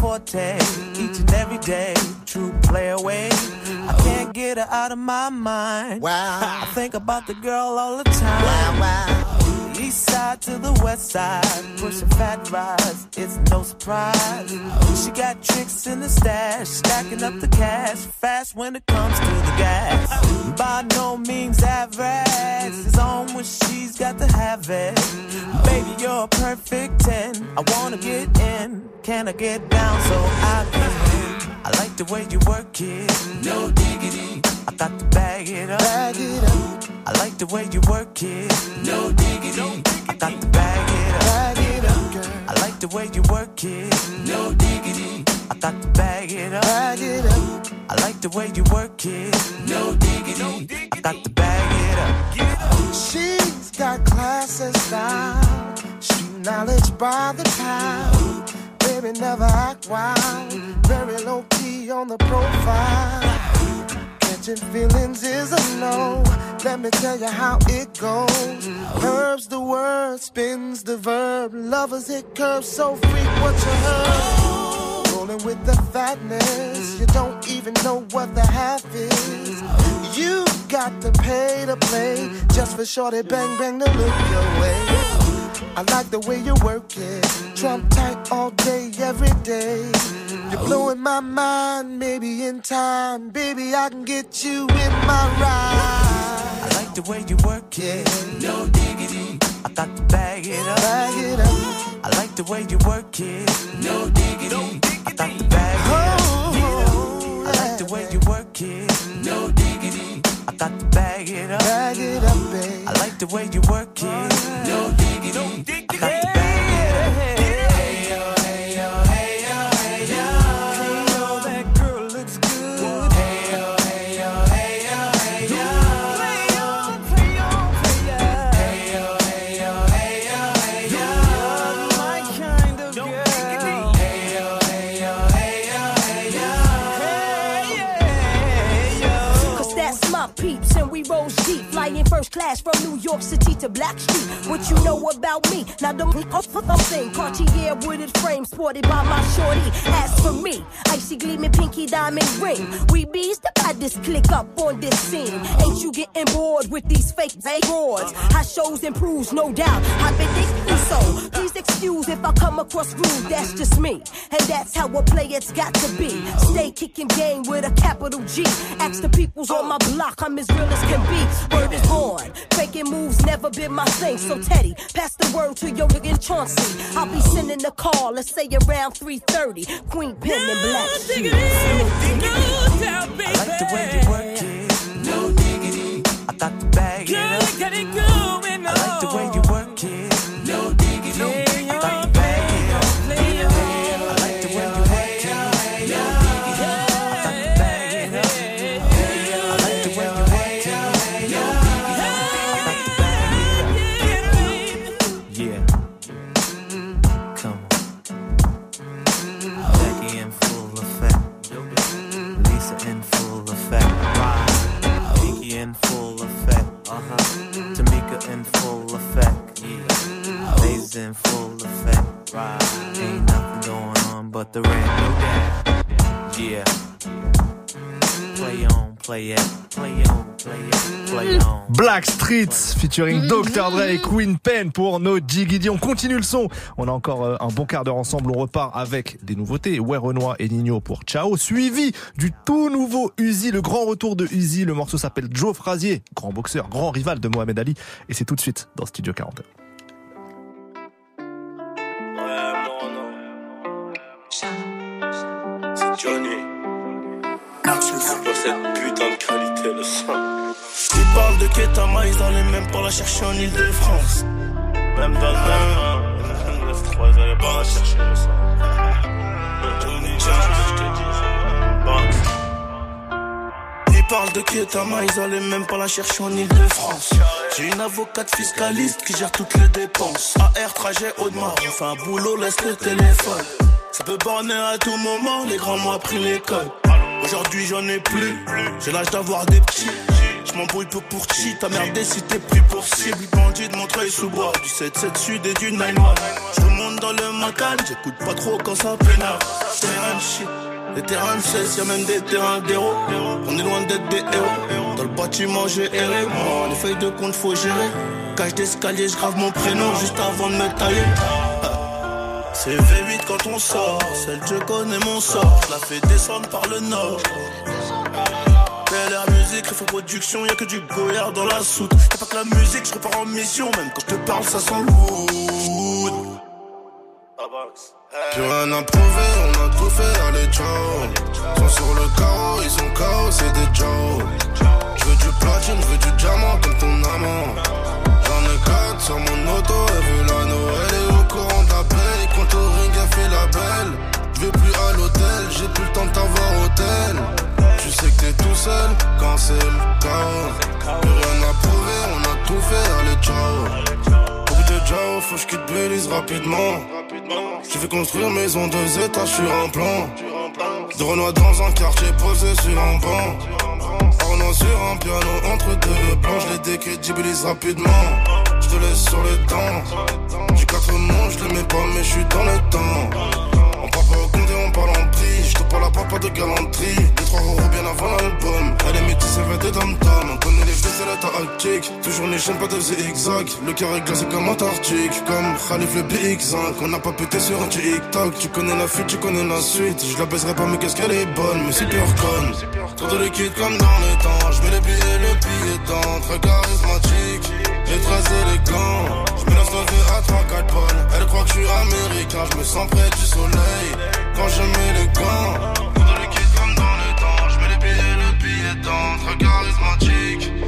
forte, each and every day. True play away. I can't get her out of my mind. Wow. I think about the girl all the time. Wow, wow. East side to the west side, pushing fat rides, it's no surprise. She got tricks in the stash, stacking up the cash, fast when it comes to the gas. By no means average, it's on when she's got to have it. You're a perfect 10, I wanna get in, can I get down so I can win? I like the way you work it, no diggity. I got to bag it up. Bag it up. I like the way you work it. No diggity. I got to bag it up. Bag it up, girl. I like the way you work it. No diggity. I got to bag it up. Bag it up. I like the way you work it. No diggity. I got to bag it up. She's got class and style, street knowledge by the pound. Baby, never act wild, very low key on the profile. Catching feelings is a no. Let me tell you how it goes. Herbs the word, spins the verb. Lovers hit curves so freak what you heard. Rolling with the fatness, you don't even know what the half is. You got to pay to play just for shorty bang bang to look your way. I like the way you work it, trump tight all day, every day. You're blowing my mind, maybe in time, baby I can get you in my ride. I like the way you work it. No diggity. I got to bag it up. Bag it up. I like the way you work it. No diggity. I got to bag it up. Got to bag it up. Bag it up, babe. I like the way you work it. No class from New York City to Black Street. What you know about me? Now don't thing, Cartier wooded frame sported by my shorty. As for me, icy gleaming pinky diamond ring. We bees the this click up on this scene. Ain't you getting bored with these fake broads? High shows improves, no doubt. I've been thinking so. Please excuse if I come across rude. That's just me, and that's how a player's got to be. Stay kicking game with a capital G. Ask the peoples on my block, I'm as real as can be. Word is born. Faking moves never been my thing. So Teddy, pass the word to your nigga Chauncey. I'll be sending a call, let's say around 3:30. Queen Pen and Black Shoes. I like the way you work it. No diggity. I got to bag it up. Get it going in full effect. Yeah. Blaze in full effect. Right. Ain't nothing going on but the red. Yeah. Mm-hmm. Play on, play it. Black Streets featuring Dr. Dre et Queen Pen pour nos Jiggy On continue le son. On a encore euh, un bon quart d'heure ensemble. On repart avec des nouveautés. Ouais Renoir et Nino pour Ciao. Suivi du tout nouveau Uzi, le grand retour de Uzi. Le morceau s'appelle Joe Frazier, grand boxeur, grand rival de Mohamed Ali. Et c'est tout de suite dans Studio 40. C'est Johnny. C'est pour cette Ils parlent de Ketama, ils allaient même pas la chercher en Ile-de-France. Même dans le 9-3, ils allaient pas la chercher le son. Johnny, je te dis. Box. Ils parlent de Ketama, ils allaient même pas la chercher en Ile-de-France. J'ai une avocate fiscaliste qui gère toutes les dépenses. AR, trajet, Audemars, on fait un boulot, laisse le téléphone. Ça peut borner à tout moment, les grands m'ont appris l'école. Aujourd'hui j'en ai plus, j'ai l'âge d'avoir des petits. Je m'embrouille peu pour chi, ta merde si t'es plus pour cible. Bandit de Montreuil sous bois, du 7-7 sud et du 9-1. Je remonte dans le macan, j'écoute pas trop quand ça pénale. Terrain shit, les terrains de 16, y'a même des terrains d'héros. On est loin d'être des héros. Dans le bâtiment j'ai erré, moi les feuilles de compte faut gérer. Cage d'escalier, je grave mon prénom juste avant de me tailler. C'est V8 quand on sort, celle je connais mon sort, je la fais descendre par le nord. Musique, faut production, y'a que du goyard dans la soute. Y'a pas que la musique, je repars en mission, même quand je te parle, ça sent lourd. Plus rien à prouver, on a tout fait, allez ciao. Sont sur le carreau, ils sont KO, c'est des Joe Je veux du platine, je veux du diamant comme ton amant. J'en ai quatre sur mon auto, et vu l'anneau Elle est au courant de la paye, quand au ring elle fait la belle. Je vais plus à l'hôtel, j'ai plus le temps de t'avoir hôtel Tu sais que t'es tout seul, quand c'est le chaos Plus rien à prouver, on a tout fait, allez ciao Au bout de Jao, faut que je quitte Belize rapidement j'ai fait construire maison deux étages sur un plan. De Renoir dans un quartier posé sur un banc. Ornant sur un piano entre deux plans. Je les décrédibilise rapidement. Je te laisse sur le temps. J'ai quatre mots, je les mets pas, mais je suis dans le temps. On parle pas au compte et on parle en prix. Parle à pas de galanterie. Deux, trois euros bien avant l'album. Elle est métisse, elle fait des dom On connaît les faits, c'est la tactique. Toujours les chaînes, pas de zigzag. Le cœur est glacé comme Antarctique. Comme Khalif le BX5. On n'a pas pété sur un TikTok. Tu connais la fuite, tu connais la suite. Je la baiserai pas, mais qu'est-ce qu'elle est bonne. Mais c'est pure conne. Trop de liquide comme dans les temps. Je mets les billets, le billet temps. Très charismatique. Et très élégant. Je me lance lever à 3-4 bonnes. Elle croit que je suis américain. Je me sens près du soleil. Quand je mets les gants. De liquide comme dans les temps. Je mets les billets, le billet. Très charismatique.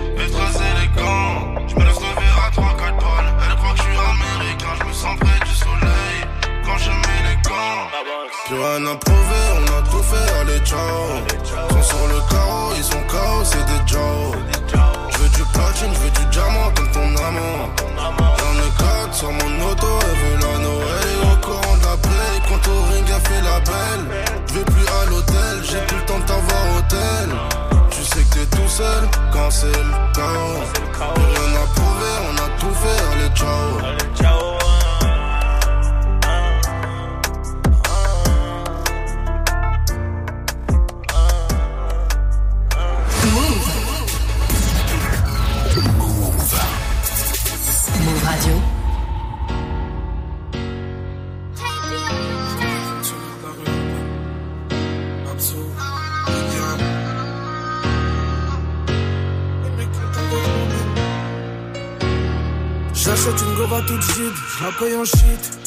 Shit.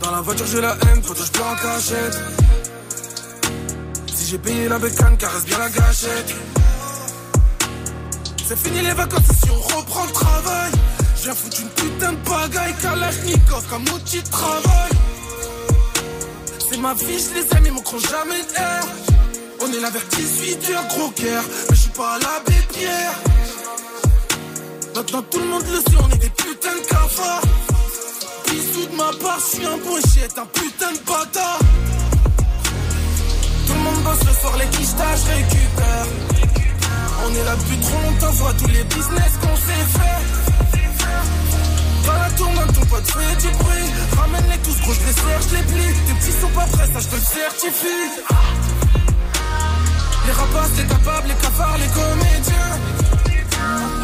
Dans la voiture, j'ai la haine, que je en cachette. Si j'ai payé la bécane, caresse bien la gâchette. C'est fini les vacances, si on reprend le travail. J'ai foutu une putain de bagaille, Kalachnikov, comme outil de travail. C'est ma vie, je les aime, ils manqueront jamais d'air. On est là vers 18 heures, gros cœur, mais je suis pas à l'abbé Pierre. Maintenant tout le monde le sait, on est des putains de cafards. Bisous de ma part, je suis un brochette, un putain de bâtard. Tout le monde bosse le soir, les quichetas, je récupère. On est là depuis trop longtemps, vois tous les business qu'on s'est fait. Dans la ton pote fait du bruit. Ramène-les tous, gros, je les serre, je les plie. Tes petits sont pas prêts, ça je te le certifie. Les rapaces, les capables, les cafards, les comédiens.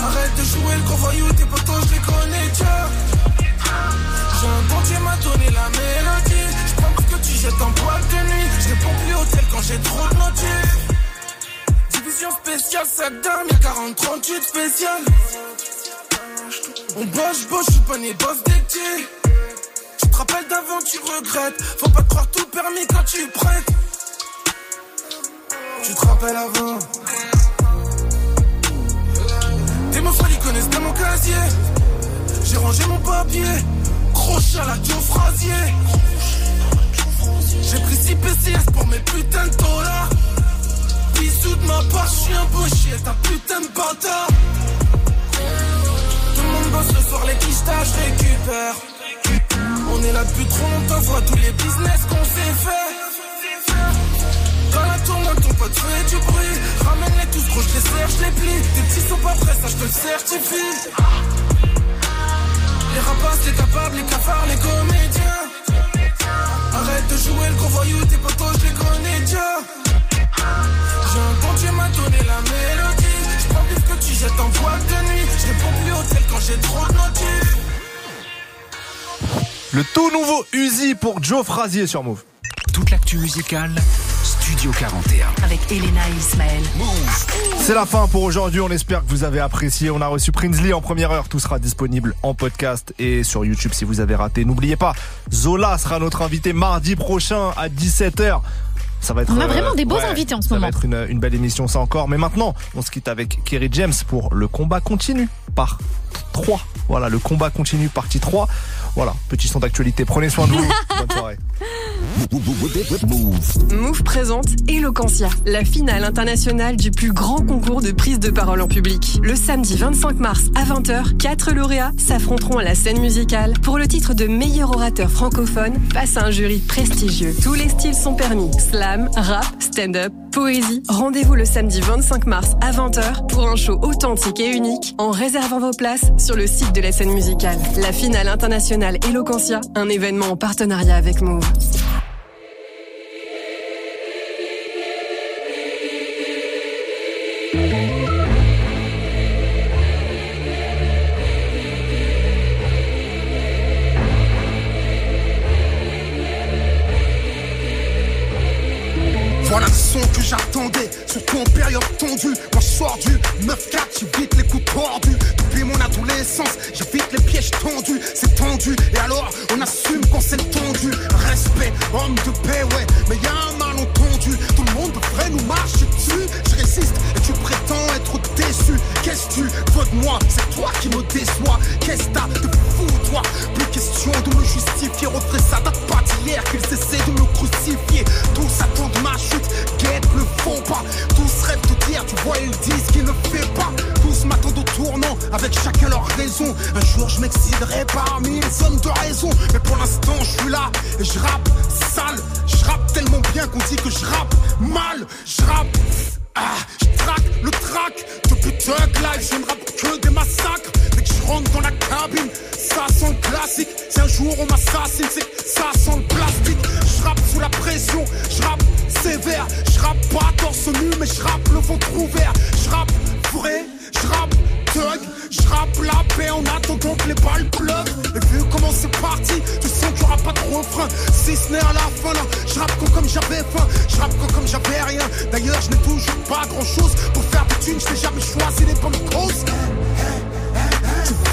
Arrête de jouer le gros voyou, tes potos, je les connais, tiens. J'ai un bon Dieu m'a donné la mélodie. Je prends ce que tu jettes en boîte de nuit. Je réponds plus hôtel quand j'ai trop de motifs. Division spéciale, ça dame, y'a 40, 38 spécial. On bosse, bosse, je suis pas né boss d'étier. Tu te rappelles d'avant, tu regrettes. Faut pas croire tout permis quand tu prêtes. Tu te rappelles avant. Tes mots ils connaissent bien mon casier. J'ai rangé mon papier. Gros chat la Phrasier. J'ai pris 6 PCS pour mes putains de dollars. Bisous de ma part, je suis un beau chien, ta putain de bâtard. Tout le monde bosse le soir, les quichetas, je récupère. On est là depuis trop longtemps, vois tous les business qu'on s'est fait. Dans la tourmente, ton pote fait du bruit. Ramène-les tous, gros, je les serre, je les plie. Tes petits sont pas prêts, ça je te le certifie. Les rapaces, les capables, les cafards, les comédiens. Arrête de jouer le gros voyou, tes potos, je les connais déjà. J'ai un bon Dieu m'a donné la mélodie. Je prends plus que tu jettes en boîte de nuit. Je réponds plus hôtel quand j'ai trop de notifs. Le tout nouveau Uzi pour Joe Frazier sur Move. Toute l'actu musicale, Studio 41. Avec Elena et Ismaël. C'est la fin pour aujourd'hui. On espère que vous avez apprécié. On a reçu Prinsley en première heure. Tout sera disponible en podcast et sur YouTube si vous avez raté. N'oubliez pas, Zola sera notre invité mardi prochain à 17h. Ça va être, On a euh, vraiment des beaux invités en ce ça moment. va être une, une belle émission, ça encore. Mais maintenant, on se quitte avec Kerry James pour le combat continue par 3. Voilà, le combat continue partie 3. Voilà, petit son d'actualité. Prenez soin de vous. Bonne soirée. Move présente Eloquentia, la finale internationale du plus grand concours de prise de parole en public. Le samedi 25 mars à 20h, quatre lauréats s'affronteront à la scène musicale pour le titre de meilleur orateur francophone face à un jury prestigieux. Tous les styles sont permis. Slam, rap, stand-up, poésie. Rendez-vous le samedi 25 mars à 20h pour un show authentique et unique en réservant vos places sur le site de la scène musicale. La finale internationale Eloquentia, un événement en partenariat avec Move. Son que j'attendais, surtout en période tendue. Moi je sors du 9-4, j'évite les coups tordus. Depuis mon adolescence, j'évite les pièges tendus. C'est tendu, et alors on assume quand c'est tendu. Respect, homme de paix, ouais, mais y a un malentendu. Tout le monde devrait nous marcher dessus. Je résiste et tu prétends être déçu. Qu'est-ce que tu veux de moi? C'est toi qui me déçois. Qu'est-ce que t'as de fou, toi? Plus question de me justifier. Retrait ça date pas d'hier qu'ils essaient de me crucifier. Tous attendent ma chute, guette le font pas. Tous rêvent de dire, tu vois, ils disent qu'ils ne fait pas. Tous m'attendent au tournant, avec chacun leur raison. Un jour je m'exciderai parmi les hommes de raison. Mais pour l'instant, je suis là et je rappe sale. Je rappe tellement bien qu'on dit que je rappe mal. Je rappe. Ah, je traque le track depuis Thug Life, je ne rappe que des massacres. Dès que je rentre dans la cabine, ça sent le classique. Si un jour on m'assassine, c'est ça sent le plastique. Je rappe sous la pression, je rappe Je rappe pas torse nu, mais je rappe le ventre ouvert. Je rappe vrai, je rappe thug. Je rappe la paix en attendant que les balles pleuvent. Et vu comment c'est parti, tu sens qu'il y aura pas de refrain. Si ce n'est à la fin là, je rappe quand comme j'avais faim. Je rappe quand comme j'avais rien. D'ailleurs, je n'ai toujours pas grand chose pour faire des thunes. Je jamais choisi les bonnes causes.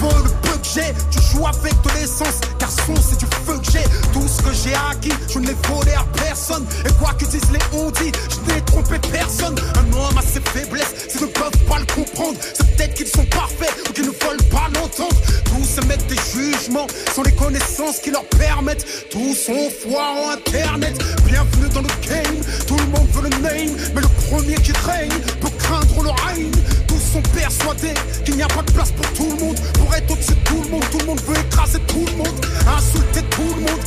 Le peu que j'ai, tu joues avec de l'essence. Garçon, c'est du feu que j'ai. Tout ce que j'ai acquis, je ne l'ai volé à personne. Et quoi que disent les on dit, je n'ai trompé personne. Un homme a ses faiblesses, s'ils ne peuvent pas le comprendre. C'est peut-être qu'ils sont parfaits ou qu'ils ne veulent pas l'entendre. Tous émettent des jugements sans les connaissances qui leur permettent. Tous sont foire en internet. Bienvenue dans le game, tout le monde veut le name. Mais le premier qui règne peut craindre le règne. Sont persuadés qu'il n'y a pas de place pour tout le monde. Pour être au-dessus de tout le monde, tout le monde veut écraser tout le monde. Insulter tout le monde,